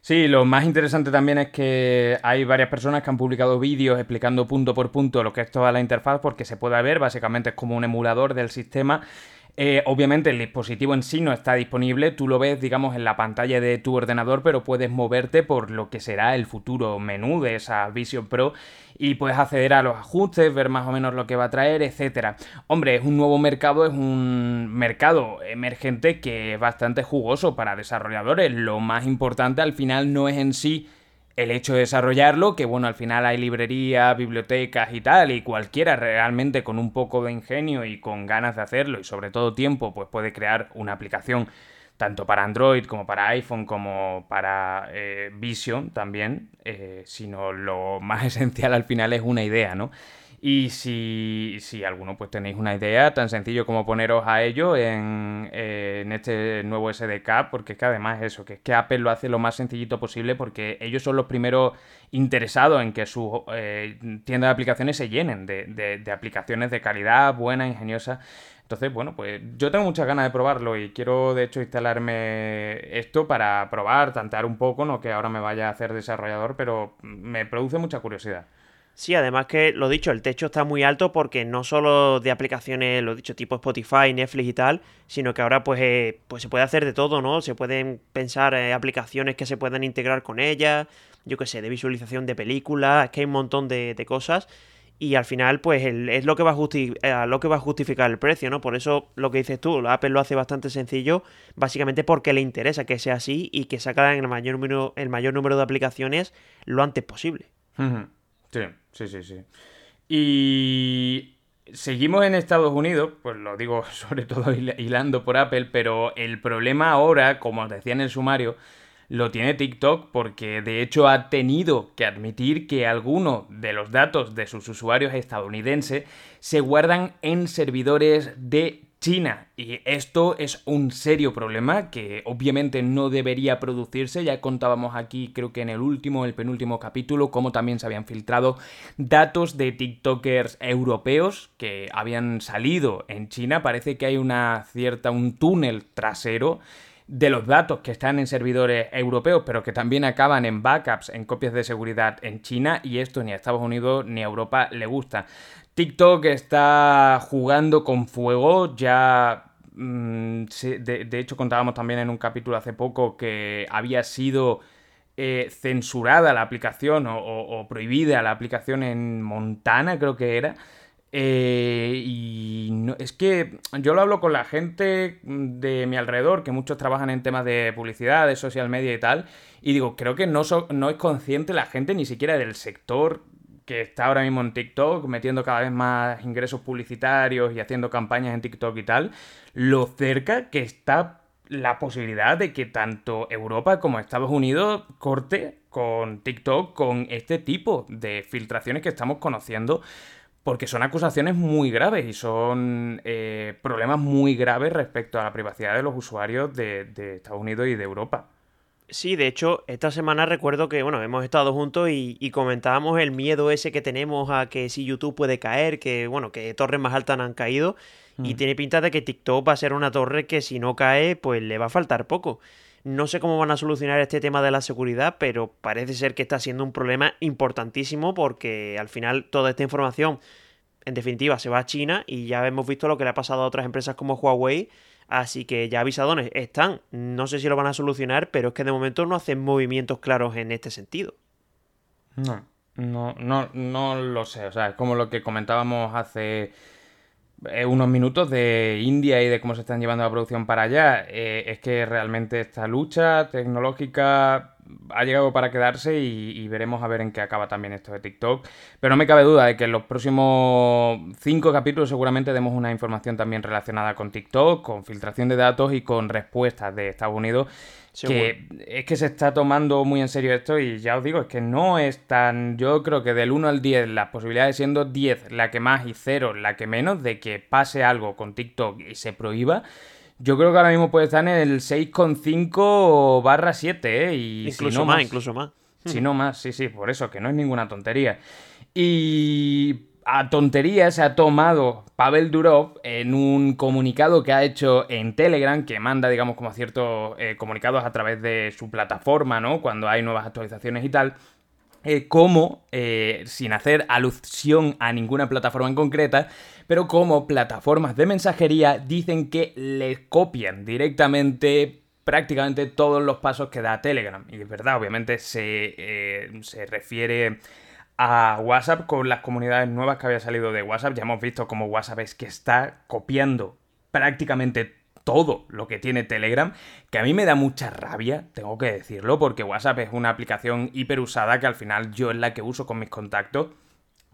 Sí, lo más interesante también es que hay varias personas que han publicado vídeos explicando punto por punto lo que es toda la interfaz porque se puede ver, básicamente es como un emulador del sistema eh, obviamente el dispositivo en sí no está disponible, tú lo ves digamos en la pantalla de tu ordenador, pero puedes moverte por lo que será el futuro menú de esa Vision Pro y puedes acceder a los ajustes, ver más o menos lo que va a traer, etcétera. Hombre, es un nuevo mercado, es un mercado emergente que es bastante jugoso para desarrolladores. Lo más importante al final no es en sí el hecho de desarrollarlo, que bueno, al final hay librerías, bibliotecas y tal, y cualquiera realmente con un poco de ingenio y con ganas de hacerlo y sobre todo tiempo, pues puede crear una aplicación tanto para Android como para iPhone como para eh, Vision también, eh, sino lo [LAUGHS] más esencial al final es una idea, ¿no? Y si, si alguno pues tenéis una idea, tan sencillo como poneros a ello en, eh, en este nuevo SDK, porque es que además eso, que es que Apple lo hace lo más sencillito posible porque ellos son los primeros interesados en que sus eh, tiendas de aplicaciones se llenen de, de, aplicaciones de calidad, buena, ingeniosa. Entonces, bueno, pues yo tengo muchas ganas de probarlo y quiero de hecho instalarme esto para probar, tantear un poco, no que ahora me vaya a hacer desarrollador, pero me produce mucha curiosidad. Sí, además que lo dicho, el techo está muy alto porque no solo de aplicaciones, lo dicho, tipo Spotify, Netflix y tal, sino que ahora pues, eh, pues se puede hacer de todo, ¿no? Se pueden pensar eh, aplicaciones que se puedan integrar con ellas, yo qué sé, de visualización de películas, es que hay un montón de, cosas y al final pues es lo que, va a eh, lo que va a justificar el precio, ¿no? Por eso lo que dices tú, Apple lo hace bastante sencillo, básicamente porque le interesa que sea así y que sacan el mayor número, el mayor número de aplicaciones lo antes posible. Sí, sí, sí, sí. Y seguimos en Estados Unidos, pues lo digo [LAUGHS] sobre todo hilando por Apple, pero el problema ahora, como os decía en el sumario, lo tiene TikTok porque de hecho ha tenido que admitir que algunos de los datos de sus usuarios estadounidenses se guardan en servidores de China. Y esto es un serio problema que obviamente no debería producirse. Ya contábamos aquí, creo que en el último, el penúltimo capítulo, cómo también se habían filtrado datos de TikTokers europeos que habían salido en China. Parece que hay una cierta, un túnel trasero de los datos que están en servidores europeos, pero que también acaban en backups, en copias de seguridad en China, y esto ni a Estados Unidos ni a Europa le gusta. TikTok está jugando con fuego, ya... Mm, de, hecho, contábamos también en un capítulo hace poco que había sido eh, censurada la aplicación o, prohibida la aplicación en Montana, creo que era. Eh, y no, es que yo lo hablo con la gente de mi alrededor, que muchos trabajan en temas de publicidad, de social media y tal, y digo, creo que no, no es consciente la gente ni siquiera del sector que está ahora mismo en TikTok, metiendo cada vez más ingresos publicitarios y haciendo campañas en TikTok y tal, lo cerca que está la posibilidad de que tanto Europa como Estados Unidos corte con TikTok con este tipo de filtraciones que estamos conociendo. Porque son acusaciones muy graves y son eh, problemas muy graves respecto a la privacidad de los usuarios de, de Estados Unidos y de Europa. Sí, de hecho, esta semana recuerdo que, bueno, hemos estado juntos y, comentábamos el miedo ese que tenemos a que si YouTube puede caer, que, bueno, que torres más altas han caído. Y mm. tiene pinta de que TikTok va a ser una torre que si no cae, pues le va a faltar poco. No sé cómo van a solucionar este tema de la seguridad, pero parece ser que está siendo un problema importantísimo porque al final toda esta información, en definitiva, se va a China y ya hemos visto lo que le ha pasado a otras empresas como Huawei Así que ya avisadones están. No sé si lo van a solucionar, pero es que de momento no hacen movimientos claros en este sentido. No, no, no, no lo sé. O sea, es como lo que comentábamos hace eh, unos minutos de India y de cómo se están llevando la producción para allá. Eh, es que realmente esta lucha tecnológica ha llegado para quedarse y, veremos a ver en qué acaba también esto de TikTok. Pero no me cabe duda de que en los próximos cinco capítulos seguramente demos una información también relacionada con TikTok, con filtración de datos y con respuestas de Estados Unidos. Que es que se está tomando muy en serio esto y ya os digo, es que no es tan... Yo creo que del 1 al 10 las posibilidades siendo 10 la que más y 0 la que menos de que pase algo con TikTok y se prohíba yo creo que ahora mismo puede estar en el 6,5 barra 7, ¿eh? Y incluso más, incluso más. Si no más, sí, sí, por eso, que no es ninguna tontería. Y a tontería se ha tomado Pavel Durov en un comunicado que ha hecho en Telegram, que manda, digamos, como ciertos eh, comunicados a través de su plataforma, ¿no? Cuando hay nuevas actualizaciones y tal. Eh, como, eh, sin hacer alusión a ninguna plataforma en concreta, pero como plataformas de mensajería dicen que le copian directamente prácticamente todos los pasos que da Telegram. Y es verdad, obviamente se, eh, se refiere a WhatsApp con las comunidades nuevas que había salido de WhatsApp. Ya hemos visto cómo WhatsApp es que está copiando prácticamente todo lo que tiene Telegram, que a mí me da mucha rabia, tengo que decirlo, porque WhatsApp es una aplicación hiper usada que al final yo es la que uso con mis contactos,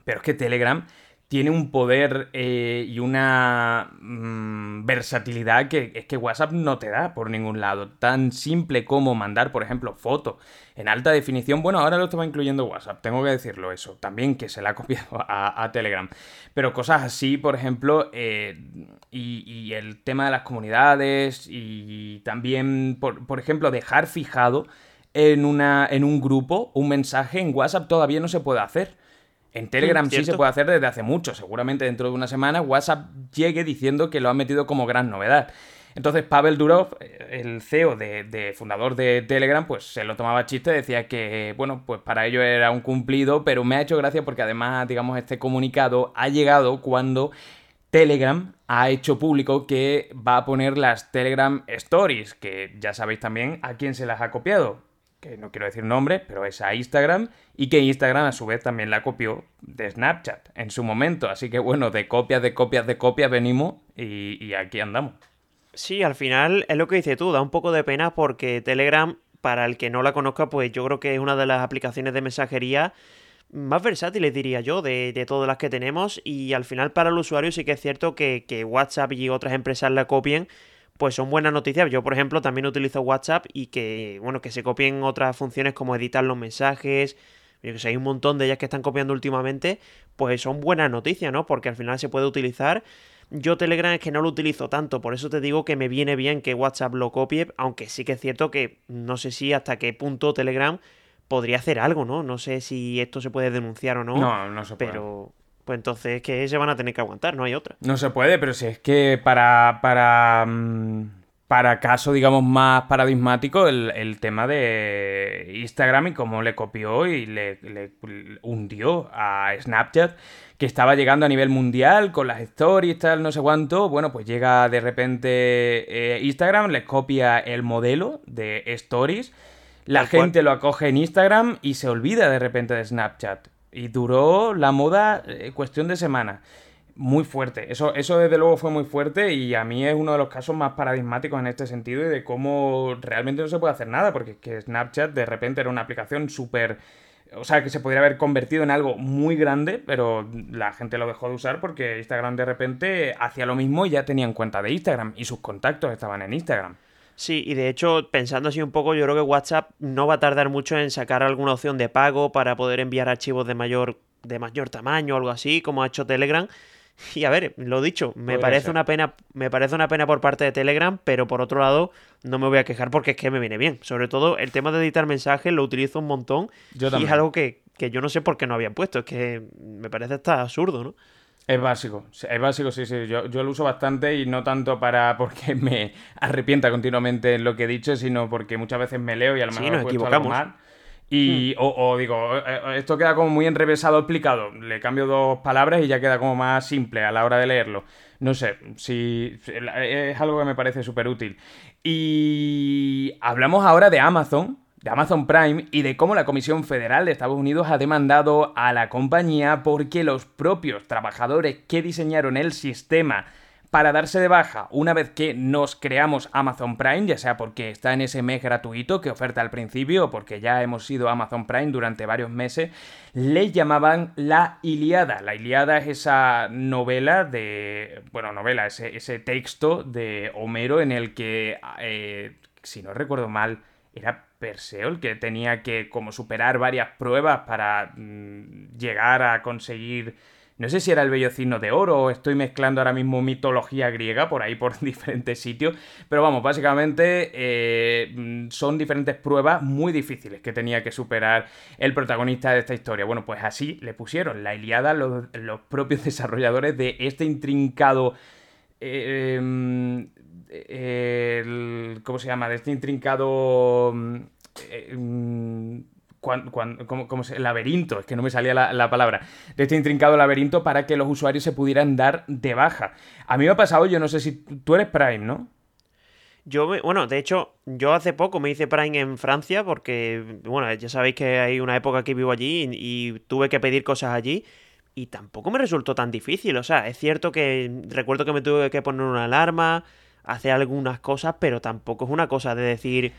pero es que Telegram tiene un poder eh, y una mm, versatilidad que es que WhatsApp no te da por ningún lado. Tan simple como mandar, por ejemplo, fotos en alta definición. Bueno, ahora lo estaba incluyendo WhatsApp, tengo que decirlo eso. También que se la ha copiado [LAUGHS] a, Telegram. Pero cosas así, por ejemplo, eh, y, el tema de las comunidades y también, por, por ejemplo, dejar fijado en, una, en un grupo un mensaje en WhatsApp todavía no se puede hacer. En Telegram sí se puede hacer desde hace mucho. Seguramente dentro de una semana WhatsApp llegue diciendo que lo ha metido como gran novedad. Entonces Pavel Durov, el CEO de, fundador de Telegram, pues se lo tomaba chiste, decía que, bueno, pues para ello era un cumplido, pero me ha hecho gracia porque además, digamos, este comunicado ha llegado cuando Telegram ha hecho público que va a poner las Telegram Stories, que ya sabéis también a quién se las ha copiado que no quiero decir nombre, pero es a Instagram, y que Instagram a su vez también la copió de Snapchat en su momento. Así que bueno, de copias, de copias, de copias venimos y, aquí andamos. Sí, al final es lo que dices tú, da un poco de pena porque Telegram, para el que no la conozca, pues yo creo que es una de las aplicaciones de mensajería más versátiles, diría yo, de, todas las que tenemos. Y al final para el usuario sí que es cierto que, que WhatsApp y otras empresas la copien, pues son buenas noticias. Yo, por ejemplo, también utilizo WhatsApp y que, bueno, que se copien otras funciones como editar los mensajes. Yo que sé, hay un montón de ellas que están copiando últimamente, pues son buenas noticias, ¿no? Porque al final se puede utilizar. Yo Telegram es que no lo utilizo tanto, por eso te digo que me viene bien que WhatsApp lo copie, aunque sí que es cierto que no sé si hasta qué punto Telegram podría hacer algo, ¿no? No sé si esto se puede denunciar o no. No, no se puede. Pero, pues entonces que se van a tener que aguantar, no hay otra. No se puede, pero si es que para, para, mm, para caso, digamos, más paradigmático, el, tema de Instagram y cómo le copió y le, hundió a Snapchat, que estaba llegando a nivel mundial con las stories, tal, no sé cuánto. Bueno, pues llega de repente eh, Instagram, le copia el modelo de stories. La gente lo acoge en Instagram y se olvida de repente de Snapchat. Y duró la moda eh, cuestión de semana. Muy fuerte. Eso, eso desde luego fue muy fuerte y a mí es uno de los casos más paradigmáticos en este sentido y de cómo realmente no se puede hacer nada, porque que Snapchat de repente era una aplicación súper... O sea, que se podría haber convertido en algo muy grande, pero la gente lo dejó de usar porque Instagram de repente hacía lo mismo y ya tenían cuenta de Instagram y sus contactos estaban en Instagram. Sí, y de hecho, pensando así un poco, yo creo que WhatsApp no va a tardar mucho en sacar alguna opción de pago para poder enviar archivos de mayor, de mayor tamaño o algo así, como ha hecho Telegram. [LAUGHS] Y a ver, lo dicho, me parece una pena, me parece una pena por parte de Telegram, pero por otro lado, no me voy a quejar porque es que me viene bien. Sobre todo el tema de editar mensajes lo utilizo un montón. y es algo que, que yo no sé por qué no habían puesto. Es que me parece hasta absurdo, ¿no? Es básico, es básico, sí, sí. Yo, lo uso bastante y no tanto para [LAUGHS] porque me arrepienta continuamente en lo que he dicho, sino porque muchas veces me leo y a lo mejor sí, nos equivocamos. Y, hmm. o, digo, eh, eh, esto queda como muy enrevesado explicado. Le cambio dos palabras y ya queda como más simple a la hora de leerlo. No sé, si es algo que me parece súper útil. Y hablamos ahora de Amazon, de Amazon Prime y de cómo la Comisión Federal de Estados Unidos ha demandado a la compañía porque los propios trabajadores que diseñaron el sistema para darse de baja una vez que nos creamos Amazon Prime, ya sea porque está en ese mes gratuito que oferta al principio o porque ya hemos sido Amazon Prime durante varios meses, le llamaban la Iliada. La Iliada es esa novela de, bueno, novela, ese, ese texto de Homero en el que, eh, si no recuerdo mal, era Perseo el que tenía que como superar varias pruebas para mm, llegar a conseguir no sé si era el vellocino de oro o estoy mezclando ahora mismo mitología griega por ahí por [LAUGHS] diferentes sitios, pero vamos, básicamente eh, mm, son diferentes pruebas muy difíciles que tenía que superar el protagonista de esta historia. Bueno, pues así le pusieron la Iliada los, los propios [LAUGHS] desarrolladores de este intrincado eh, em, el, ¿cómo se llama? De este intrincado... Mm, eh, mm, como, el laberinto, es que no me salía la, palabra, de este intrincado laberinto para que los usuarios se pudieran dar de baja. A mí me ha pasado, yo no sé si tú eres Prime, ¿no? Yo, bueno, de hecho, yo hace poco me hice Prime en Francia porque, bueno, ya sabéis que hay una época que vivo allí y tuve que pedir cosas allí y tampoco me resultó tan difícil. O sea, es cierto que recuerdo que me tuve que poner una alarma, hacer algunas cosas, pero tampoco es una cosa de decir...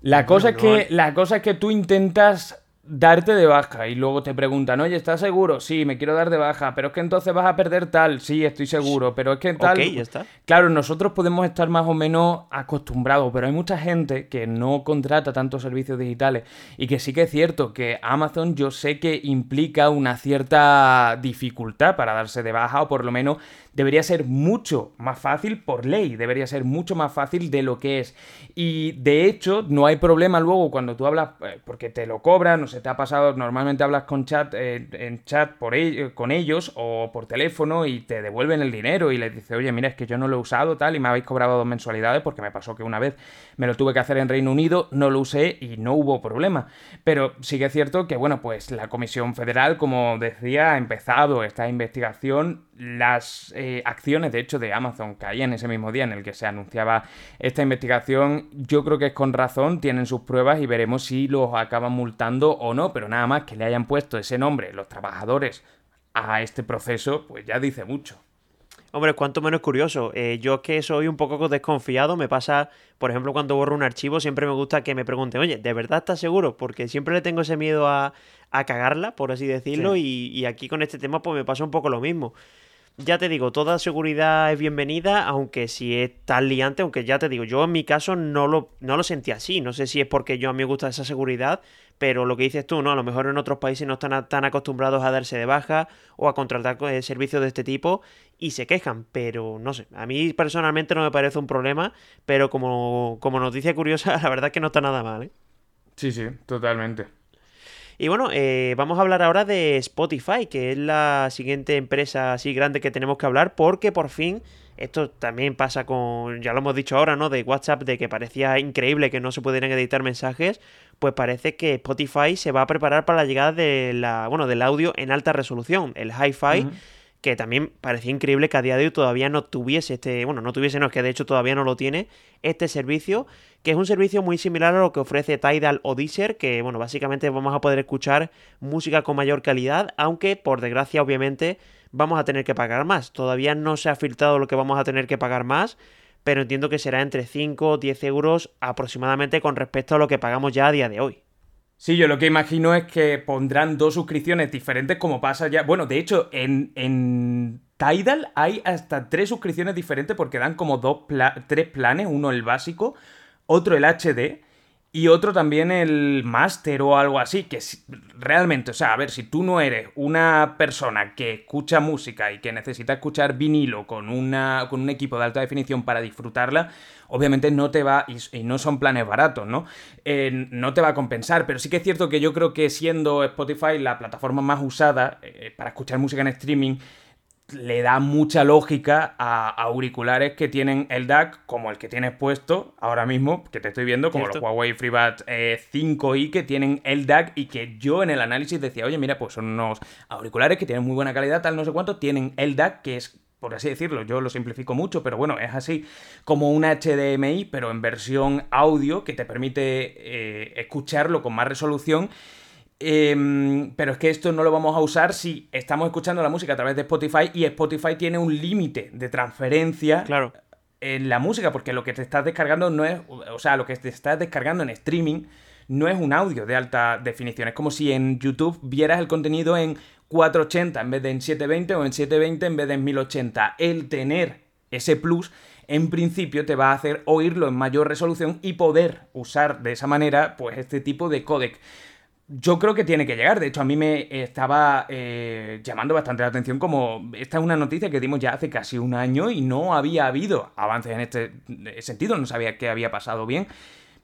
La cosa, es, que, la cosa es que tú intentas darte de baja y luego te preguntan, oye, ¿estás seguro? Sí, me quiero dar de baja, pero es que entonces vas a perder tal, sí, estoy seguro, pero es que tal... Ok, ya está. Claro, nosotros podemos estar más o menos acostumbrados, pero hay mucha gente que no contrata tantos servicios digitales y que sí que es cierto que Amazon yo sé que implica una cierta dificultad para darse de baja o por lo menos debería ser mucho más fácil por ley, debería ser mucho más fácil de lo que es. Y de hecho, no hay problema luego cuando tú hablas, eh, porque te lo cobran, no se te ha pasado, normalmente hablas con chat, eh, en chat por con ellos o por teléfono y te devuelven el dinero y les dice, oye, mira, es que yo no lo he usado tal y me habéis cobrado dos mensualidades porque me pasó que una vez me lo tuve que hacer en Reino Unido, no lo usé y no hubo problema. Pero sí que es cierto que, bueno, pues la Comisión Federal, como decía, ha empezado esta investigación las eh, acciones, de hecho, de Amazon caían ese mismo día en el que se anunciaba esta investigación. Yo creo que es con razón, tienen sus pruebas y veremos si los acaban multando o no, pero nada más que le hayan puesto ese nombre, los trabajadores, a este proceso, pues ya dice mucho. Hombre, cuanto menos curioso. Eh, yo que soy un poco desconfiado, me pasa, por ejemplo, cuando borro un archivo, siempre me gusta que me pregunten, oye, ¿de verdad estás seguro? Porque siempre le tengo ese miedo a, cagarla, por así decirlo, y, y, aquí con este tema pues me pasa un poco lo mismo ya te digo, toda seguridad es bienvenida, aunque si es tan liante, aunque ya te digo, yo en mi caso no lo, no lo sentí así. No sé si es porque yo a mí me gusta esa seguridad, pero lo que dices tú, ¿no? A lo mejor en otros países no están tan acostumbrados a darse de baja o a contratar eh, servicios de este tipo y se quejan, pero no sé, a mí personalmente no me parece un problema, pero como, como noticia curiosa, [LAUGHS] la verdad es que no está nada mal, ¿eh? Sí, sí, totalmente. Y bueno, eh, vamos a hablar ahora de Spotify, que es la siguiente empresa así grande que tenemos que hablar, porque por fin, esto también pasa con, ya lo hemos dicho ahora, ¿no? De WhatsApp, de que parecía increíble que no se pudieran editar mensajes, pues parece que Spotify se va a preparar para la llegada de la, bueno, del audio en alta resolución, el hi-fi que también parecía increíble que a día de hoy todavía no tuviese este, bueno, no tuviese, no, es que de hecho todavía no lo tiene, este servicio, que es un servicio muy similar a lo que ofrece Tidal o Deezer, que bueno, básicamente vamos a poder escuchar música con mayor calidad, aunque por desgracia obviamente vamos a tener que pagar más. Todavía no se ha filtrado lo que vamos a tener que pagar más, pero entiendo que será entre 5 o 10 euros aproximadamente con respecto a lo que pagamos ya a día de hoy. Sí, yo lo que imagino es que pondrán dos suscripciones diferentes como pasa ya. Bueno, de hecho, en, en Tidal hay hasta tres suscripciones diferentes porque dan como dos tres planes, uno el básico, otro el HD y otro también el máster o algo así, que realmente, o sea, a ver, si tú no eres una persona que escucha música y que necesita escuchar vinilo con, una, con un equipo de alta definición para disfrutarla, obviamente no te va, y, no son planes baratos, ¿no? Eh, no te va a compensar, pero sí que es cierto que yo creo que siendo Spotify la plataforma más usada eh, para escuchar música en streaming, le da mucha lógica a auriculares que tienen el DAC como el que tienes puesto ahora mismo, que te estoy viendo, como los Huawei FreeBuds 5i que tienen el DAC y que yo en el análisis decía, oye, mira, pues son unos auriculares que tienen muy buena calidad, tal, no sé cuánto, tienen el DAC, que es por así decirlo, yo lo simplifico mucho, pero bueno, es así como un HDMI, pero en versión audio que te permite eh, escucharlo con más resolución Em, pero es que esto no lo vamos a usar si estamos escuchando la música a través de Spotify y Spotify tiene un límite de transferencia en la música, porque lo que te estás descargando no es, o sea, lo que te estás descargando en streaming no es un audio de alta definición. Es como si en YouTube vieras el contenido en 480 en vez de en 720 o en 720 en vez de en 1080. El tener ese plus en principio te va a hacer oírlo en mayor resolución y poder usar de esa manera pues este tipo de codec. Yo creo que tiene que llegar. De hecho, a mí me estaba eh, llamando bastante la atención como esta es una noticia que dimos ya hace casi un año y no había habido avances en este sentido. No sabía que había pasado bien.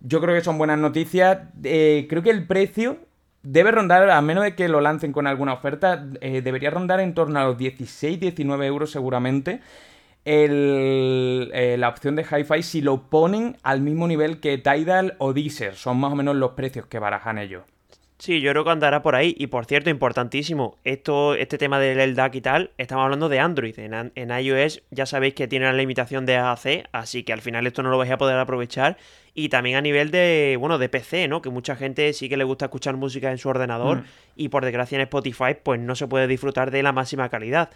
Yo creo que son buenas noticias. Eh, creo que el precio debe rondar, a menos de que lo lancen con alguna oferta, eh, debería rondar en torno a los 16-19 euros seguramente. la opción de Hi-Fi si lo ponen al mismo nivel que Tidal o Deezer. Son más o menos los precios que barajan ellos. Sí, yo creo que andará por ahí. Y por cierto, importantísimo, esto, este tema del DAC y tal, estamos hablando de Android. En, iOS ya sabéis que tiene la limitación de AAC, así que al final esto no lo vais a poder aprovechar. Y también a nivel de, bueno, de PC, ¿no? Que mucha gente sí que le gusta escuchar música en su ordenador mm. y por desgracia en Spotify pues no se puede disfrutar de la máxima calidad.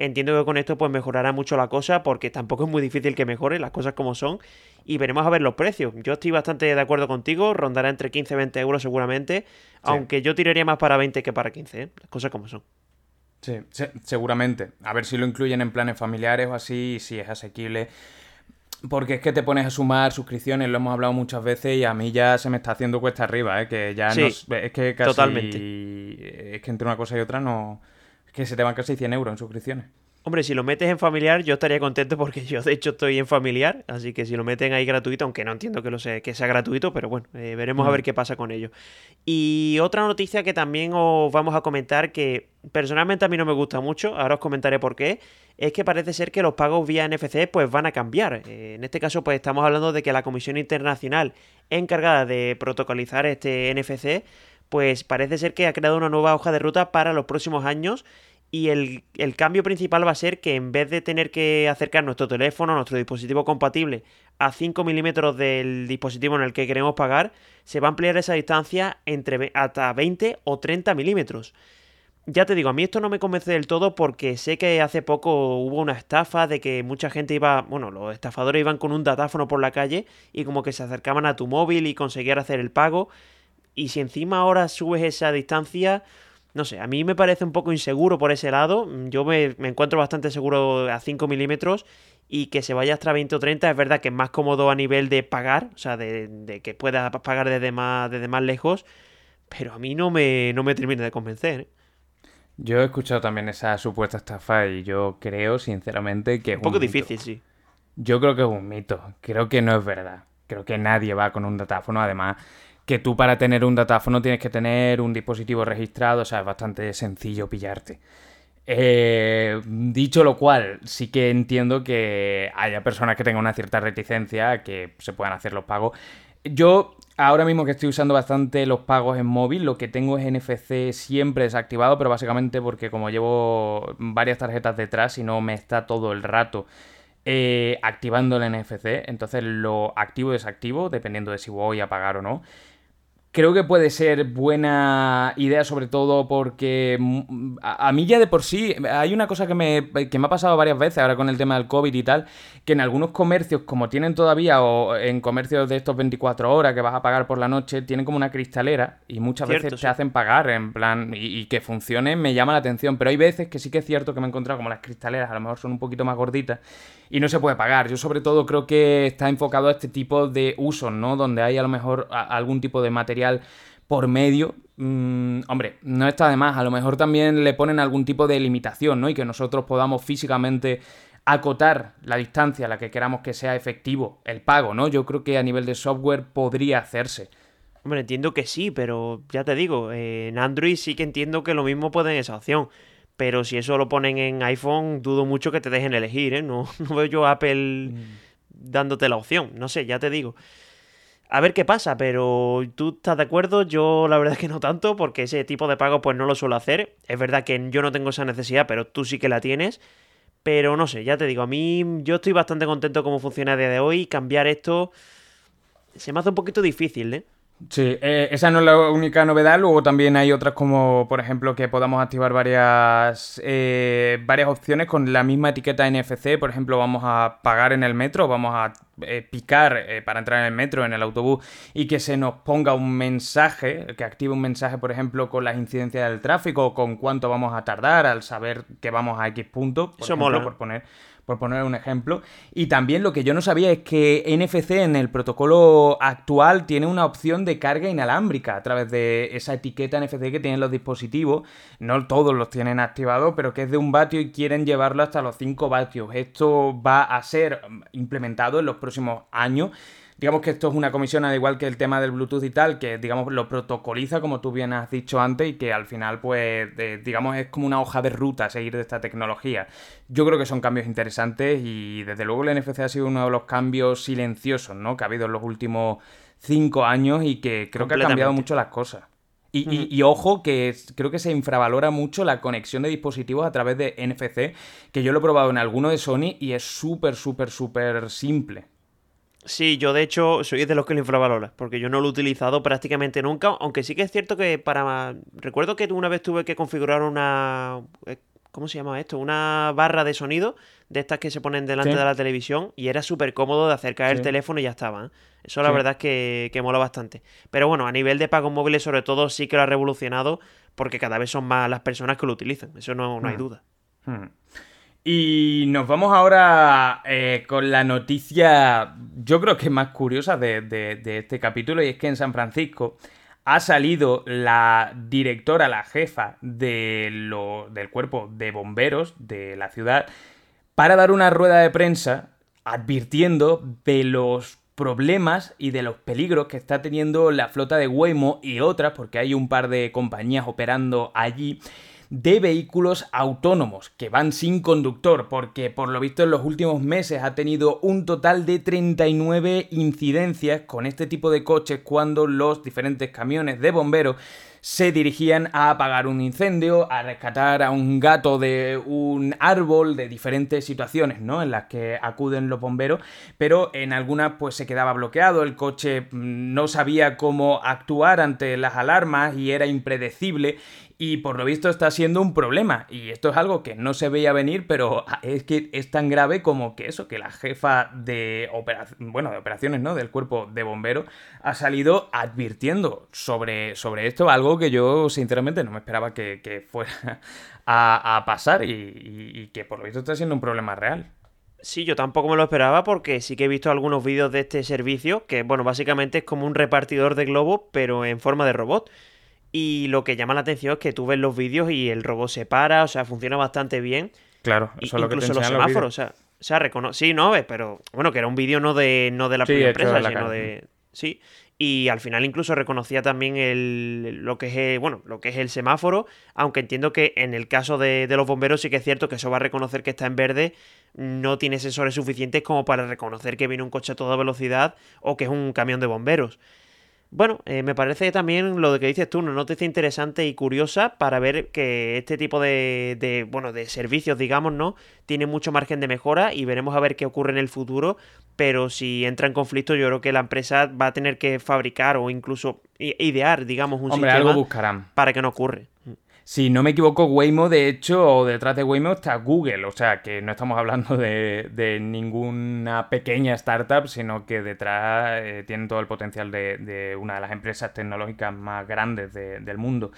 Entiendo que con esto pues mejorará mucho la cosa porque tampoco es muy difícil que mejore las cosas como son y veremos a ver los precios. Yo estoy bastante de acuerdo contigo, rondará entre 15 y 20 euros seguramente, aunque yo tiraría más para 20 que para 15, ¿eh? las cosas como son. Sí, seguramente. A ver si lo incluyen en planes familiares o así, si es asequible. Porque es que te pones a sumar suscripciones, lo hemos hablado muchas veces y a mí ya se me está haciendo cuesta arriba, ¿eh? que ya no, es que casi, totalmente. Es que entre una cosa y otra no... Es que se te van casi 100 euros en suscripciones. Hombre, si lo metes en familiar, yo estaría contento porque yo de hecho estoy en familiar, así que si lo meten ahí gratuito, aunque no entiendo que lo sea, que sea gratuito, pero bueno, eh, veremos a ver mm. qué pasa con ello. Y otra noticia que también os vamos a comentar que personalmente a mí no me gusta mucho, ahora os comentaré por qué, es que parece ser que los pagos vía NFC pues van a cambiar. Eh, en este caso pues estamos hablando de que la Comisión Internacional encargada de protocolizar este NFC pues parece ser que ha creado una nueva hoja de ruta para los próximos años y el, cambio principal va a ser que en vez de tener que acercar nuestro teléfono, nuestro dispositivo compatible a 5 milímetros del dispositivo en el que queremos pagar, se va a ampliar esa distancia entre hasta 20 o 30 milímetros. Ya te digo, a mí esto no me convence del todo porque sé que hace poco hubo una estafa de que mucha gente iba, bueno, los estafadores iban con un datáfono por la calle y como que se acercaban a tu móvil y conseguían hacer el pago. Y si encima ahora subes esa distancia, no sé, a mí me parece un poco inseguro por ese lado. Yo me, encuentro bastante seguro a 5 milímetros y que se vaya hasta 20 o 30 es verdad que es más cómodo a nivel de pagar, o sea, de, que puedas pagar desde más, desde más lejos, pero a mí no me, no me termina de convencer. ¿eh? Yo he escuchado también esa supuesta estafa y yo creo, sinceramente, que es un poco difícil, sí. Yo creo que es un mito. Creo que no es verdad. Creo que nadie va con un datáfono. Además, que tú para tener un datáfono tienes que tener un dispositivo registrado, o sea, es bastante sencillo pillarte. Eh, dicho lo cual, sí que entiendo que haya personas que tengan una cierta reticencia, que se puedan hacer los pagos. Yo ahora mismo que estoy usando bastante los pagos en móvil, lo que tengo es NFC siempre desactivado, pero básicamente porque como llevo varias tarjetas detrás y no me está todo el rato eh, activando el NFC, entonces lo activo o desactivo, dependiendo de si voy a pagar o no. Creo que puede ser buena idea, sobre todo porque mm, a, mí ya de por sí hay una cosa que me, que me ha pasado varias veces ahora con el tema del COVID y tal, que en algunos comercios, como tienen todavía, o en comercios de estos 24 horas que vas a pagar por la noche, tienen como una cristalera y muchas veces te hacen pagar en plan y, y, que funcione me llama la atención, pero hay veces que sí que es cierto que me he encontrado como las cristaleras a lo mejor son un poquito más gorditas y no se puede pagar. Yo sobre todo creo que está enfocado a este tipo de usos, ¿no? Donde hay a lo mejor algún tipo de material por medio. Mm, hombre, no está de más. A lo mejor también le ponen algún tipo de limitación, ¿no? Y que nosotros podamos físicamente acotar la distancia a la que queramos que sea efectivo el pago, ¿no? Yo creo que a nivel de software podría hacerse. Hombre, entiendo que sí, pero ya te digo, en Android sí que entiendo que lo mismo puede en esa opción. Pero si eso lo ponen en iPhone, dudo mucho que te dejen elegir, ¿eh? No, [LAUGHS] veo yo Apple mm. dándote la opción. No sé, ya te digo. A ver qué pasa, pero tú estás de acuerdo, yo la verdad es [LAUGHS] que no tanto, porque ese tipo de pago pues no lo suelo hacer. Es verdad que yo no tengo esa necesidad, pero tú sí que la tienes. Pero no sé, ya te digo, a mí yo estoy bastante contento cómo funciona a día de hoy. Cambiar esto se me hace un poquito difícil, ¿eh? Sí, eh, esa no es la única novedad. Luego también hay otras como, por ejemplo, que podamos activar varias, eh, varias opciones con la misma etiqueta NFC. Por ejemplo, vamos a pagar en el metro, vamos a eh, picar para entrar en el metro, en el autobús, y que se nos ponga un mensaje, que active un mensaje, por ejemplo, con las incidencias del tráfico, o con cuánto vamos a tardar al saber que vamos a X punto, por ejemplo, por poner por poner un ejemplo. Y también lo que yo no sabía es que NFC en el protocolo actual tiene una opción de carga inalámbrica a través de esa etiqueta NFC que tienen los dispositivos. No todos los tienen activados, pero que es de un vatio y quieren llevarlo hasta los 5 vatios. Esto va a ser implementado en los próximos años digamos que esto es una comisión, al igual que el tema del Bluetooth y tal, que digamos lo protocoliza, como tú bien has dicho antes, y que al final, pues, digamos, es como una hoja de ruta a seguir de esta tecnología. Yo creo que son cambios interesantes y desde luego el NFC ha sido uno de los cambios silenciosos, ¿no? Que ha habido en los últimos cinco años y que creo que ha cambiado mucho las cosas. Y, y, ojo que creo que se infravalora mucho la conexión de dispositivos a través de NFC, que yo lo he probado en alguno de Sony y es súper, súper, súper simple. Sí, yo de hecho soy de los que lo infravalora, porque yo no lo he utilizado prácticamente nunca, aunque sí que es cierto que para... Recuerdo que una vez tuve que configurar una... Eh, ¿Cómo se llama esto? Una barra de sonido de estas que se ponen delante de la televisión y era súper cómodo de acercar el teléfono y ya estaba. ¿eh? Eso la verdad es que, que mola bastante. Pero bueno, a nivel de pagos móviles sobre todo sí que lo ha revolucionado porque cada vez son más las personas que lo utilizan. Eso no, hay hmm. duda. Hmm. Y nos vamos ahora eh, con la noticia, yo creo que más curiosa de, este capítulo, y es que en San Francisco ha salido la directora, la jefa de del cuerpo de bomberos de la ciudad, para dar una rueda de prensa advirtiendo de los problemas y de los peligros que está teniendo la flota de Waymo y otras, porque hay un par de compañías operando allí de vehículos autónomos que van sin conductor, porque por lo visto en los últimos meses ha tenido un total de 39 incidencias con este tipo de coches cuando los diferentes camiones de bomberos se dirigían a apagar un incendio, a rescatar a un gato de un árbol, de diferentes situaciones, ¿no? En las que acuden los bomberos, pero en algunas pues se quedaba bloqueado, el coche mm, no sabía cómo actuar ante las alarmas y era impredecible y por lo visto está siendo un problema. Y esto es algo que no se veía venir, pero [LAUGHS] es que es tan grave como que eso, que la jefa de, bueno, de operaciones, ¿no? Del cuerpo de bomberos ha salido advirtiendo sobre, sobre esto, algo que yo sinceramente no me esperaba que, fuera [LAUGHS] a, pasar y, que por lo visto está siendo un problema real. Sí, yo tampoco me lo esperaba porque sí que he visto algunos vídeos de este servicio que, bueno, básicamente es como un repartidor de globos, pero en forma de robot. Y lo que llama la atención es que tú ves los vídeos y el robot se para, o sea, funciona bastante bien. Claro, eso es lo que te los semáforos, o sea, o sea reconoce. Sí, no, pero bueno, que era un vídeo no de, no de la primera empresa, sino de. Sí. Y al final incluso reconocía también el, lo que es el, bueno, lo que es el semáforo, aunque entiendo que en el caso de, de los bomberos sí que es cierto que eso va a reconocer que está en verde, no tiene sensores suficientes como para reconocer que viene un coche a toda velocidad o que es un camión de bomberos. Bueno, eh, me parece también lo que dices tú, una noticia interesante y curiosa para ver que este tipo de, de, bueno, de servicios, digamos, ¿no? Tiene mucho margen de mejora y veremos a ver qué ocurre en el futuro, pero si entra en conflicto yo creo que la empresa va a tener que fabricar o incluso idear, digamos, un Hombre, algo buscarán. para que no ocurra. Si no me equivoco, Waymo, de hecho, o detrás de Waymo está Google. O sea, que no estamos hablando de, ninguna pequeña startup, sino que detrás eh, tienen todo el potencial de, una de las empresas tecnológicas más grandes del mundo.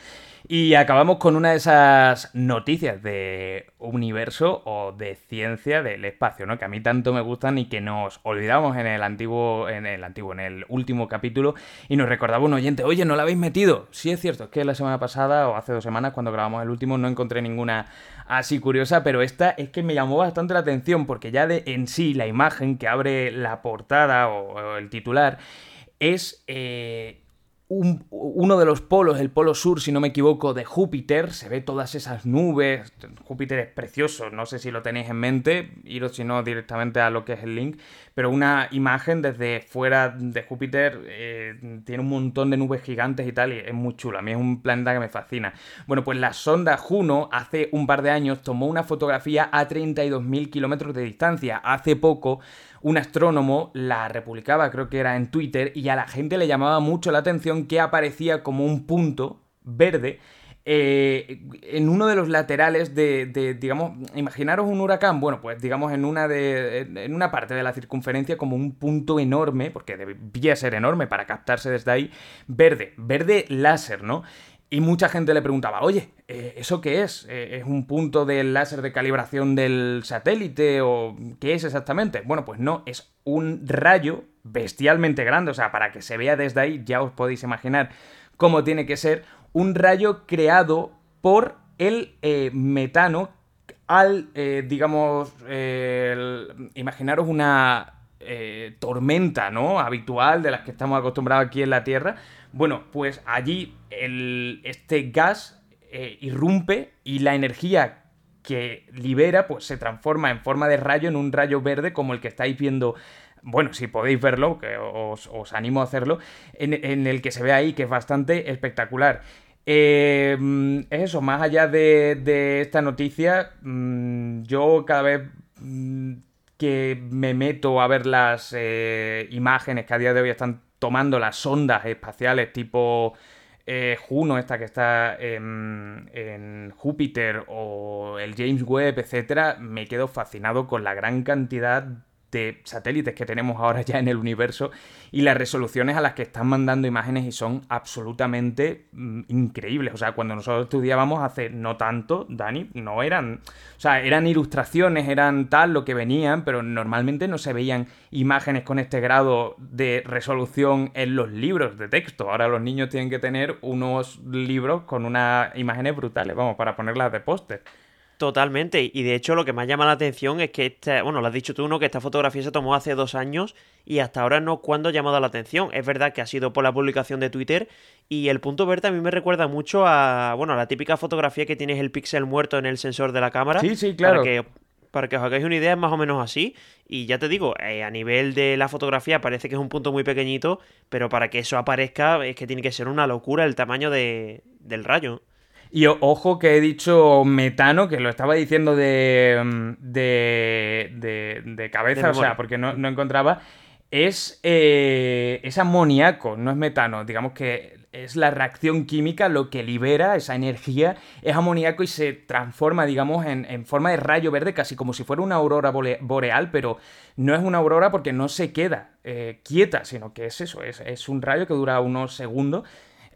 Y acabamos con una de esas noticias de universo o de ciencia del espacio, ¿no? Que a mí tanto me gustan y que nos olvidamos en el antiguo, en el antiguo, en el último capítulo y nos recordaba un oyente, oye, ¿no la habéis metido? Sí es cierto, es que la semana pasada o hace dos semanas cuando grabamos el último no encontré ninguna así curiosa, pero esta es que me llamó bastante la atención porque ya de en sí la imagen que abre la portada o, el titular es eh, uno de los polos, el polo sur, si no me equivoco, de Júpiter. Se ve todas esas nubes. Júpiter es precioso, no sé si lo tenéis en mente. Iros si no directamente a lo que es el link. Pero una imagen desde fuera de Júpiter eh, tiene un montón de nubes gigantes y tal. Y es muy chulo. A mí es un planeta que me fascina. Bueno, pues la sonda Juno hace un par de años tomó una fotografía a 32.000 kilómetros de distancia. Hace poco un astrónomo la republicaba, creo que era en Twitter, y a la gente le llamaba mucho la atención que aparecía como un punto verde eh, en uno de los laterales de, digamos, imaginaros un huracán, bueno, pues digamos en una, de, en una parte de la circunferencia como un punto enorme, porque debía ser enorme para captarse desde ahí, verde, verde láser, ¿no? Y mucha gente le preguntaba, oye, eh, ¿eso qué es? Eh, ¿Es un punto del láser de calibración del satélite o qué es exactamente? Bueno, pues no, es un rayo bestialmente grande, o sea, para que se vea desde ahí ya os podéis imaginar cómo tiene que ser, un rayo creado por el eh, metano al, digamos, imaginaros una tormenta, ¿no? Habitual de las que estamos acostumbrados aquí en la Tierra bueno, pues allí este gas eh, irrumpe y la energía que libera pues se transforma en forma de rayo en un rayo verde como el que estáis viendo bueno, si podéis verlo, que os, animo a hacerlo, en, el que se ve ahí, que es bastante espectacular. Eh, es eso, más allá de, esta noticia, mm, yo cada vez mm, que me meto a ver las eh, imágenes que a día de hoy están tomando las sondas espaciales tipo eh, Juno, esta que está en, en, Júpiter, o el James Webb, etcétera, me quedo fascinado con la gran cantidad de satélites que tenemos ahora ya en el universo y las resoluciones a las que están mandando imágenes y son absolutamente mm, increíbles. O sea, cuando nosotros estudiábamos hace no tanto, Dani, no eran, o sea, eran ilustraciones, eran tal lo que venían, pero normalmente no se veían imágenes con este grado de resolución en los libros de texto. Ahora los niños tienen que tener unos libros con unas imágenes brutales, vamos, para ponerlas de póster. Totalmente, y de hecho lo que más llama la atención es que, esta, bueno, lo has dicho tú, ¿no? Que esta fotografía se tomó hace dos años y hasta ahora no cuando ha llamado la atención. Es verdad que ha sido por la publicación de Twitter y el punto verde a mí me recuerda mucho a, bueno, a la típica fotografía que tienes el píxel muerto en el sensor de la cámara. Sí, sí, claro. Para que, para que os hagáis una idea, es más o menos así. Y ya te digo, eh, a nivel de la fotografía parece que es un punto muy pequeñito, pero para que eso aparezca es que tiene que ser una locura el tamaño de, del rayo. Y ojo que he dicho metano, que lo estaba diciendo de, mm, de, de, cabeza, o sea, porque no, encontraba. Es, eh, es amoníaco, no es metano. Digamos que es la reacción química lo que libera esa energía, es amoníaco y se transforma, digamos, en, forma de rayo verde, casi como si fuera una aurora boreal, pero no es una aurora porque no se queda eh, quieta, sino que es eso, es, es un rayo que dura unos segundos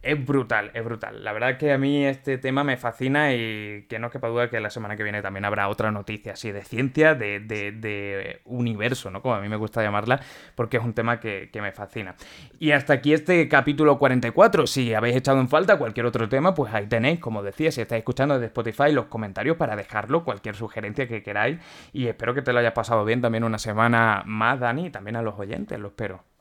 es brutal, es brutal. La verdad que a mí este tema me fascina y que no quepa duda que la semana que viene también habrá otra noticia así de ciencia, de, de, universo, ¿no? Como a mí me gusta llamarla, porque es un tema que, que, me fascina. Y hasta aquí este capítulo 44. Si habéis echado en falta cualquier otro tema, pues ahí tenéis, como decía, si estáis escuchando desde Spotify, los comentarios para dejarlo, cualquier sugerencia que queráis. Y espero que te lo hayas pasado bien también una semana más, Dani, y también a los oyentes, lo espero.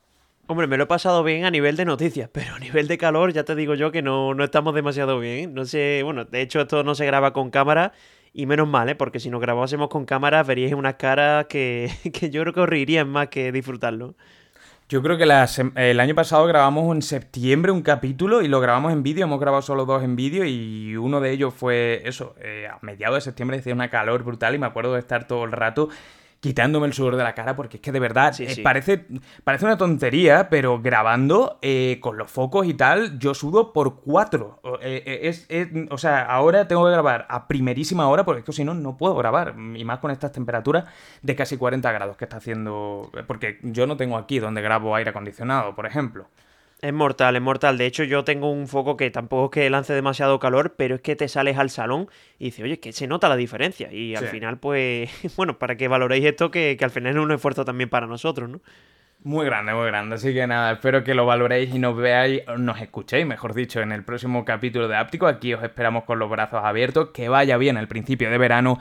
Hombre, me lo he pasado bien a nivel de noticias, pero a nivel de calor ya te digo yo que no, no estamos demasiado bien. No sé, bueno, de hecho esto no se graba con cámara y menos mal, ¿eh? porque si nos grabásemos con cámara veríais unas caras que, [LAUGHS] que yo creo que os reirían más que disfrutarlo. Yo creo que el año pasado grabamos en septiembre un capítulo y lo grabamos en vídeo, hemos grabado solo dos en vídeo y uno de ellos fue eso, eh, a mediados de septiembre hacía una calor brutal y me acuerdo de estar todo el rato quitándome el sudor de la cara, porque es que de verdad eh, Parece, parece una tontería, pero grabando eh, con los focos y tal, yo sudo por cuatro. Eh, es, o sea, ahora tengo que grabar a primerísima hora, porque es que si no, no puedo grabar. Y más con estas temperaturas de casi 40 grados que está haciendo. Porque yo no tengo aquí donde grabo aire acondicionado, por ejemplo. Es mortal, es mortal. De hecho, yo tengo un foco que tampoco es que lance demasiado calor, pero es que te sales al salón y dices, oye, que se nota la diferencia. Y al final, pues, [LAUGHS] bueno, para que valoréis esto, que, al final es un esfuerzo también para nosotros, ¿no? Muy grande, muy grande. Así que nada, espero que lo valoréis y nos veáis, nos escuchéis, mejor dicho, en el próximo capítulo de Áptico. Aquí os esperamos con los brazos abiertos. Que vaya bien el principio de verano.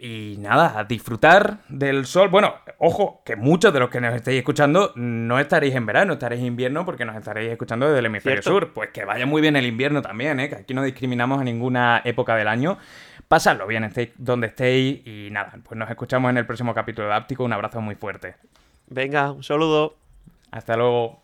Y nada, a disfrutar del sol. Bueno, ojo, que muchos de los que nos estéis escuchando no estaréis en verano, estaréis en invierno porque nos estaréis escuchando desde el hemisferio sur. Pues que vaya muy bien el invierno también, ¿eh? que aquí no discriminamos a ninguna época del año. Pasadlo bien, estéis donde estéis y nada, pues nos escuchamos en el próximo capítulo de Áptico. Un abrazo muy fuerte. Venga, un saludo. Hasta luego.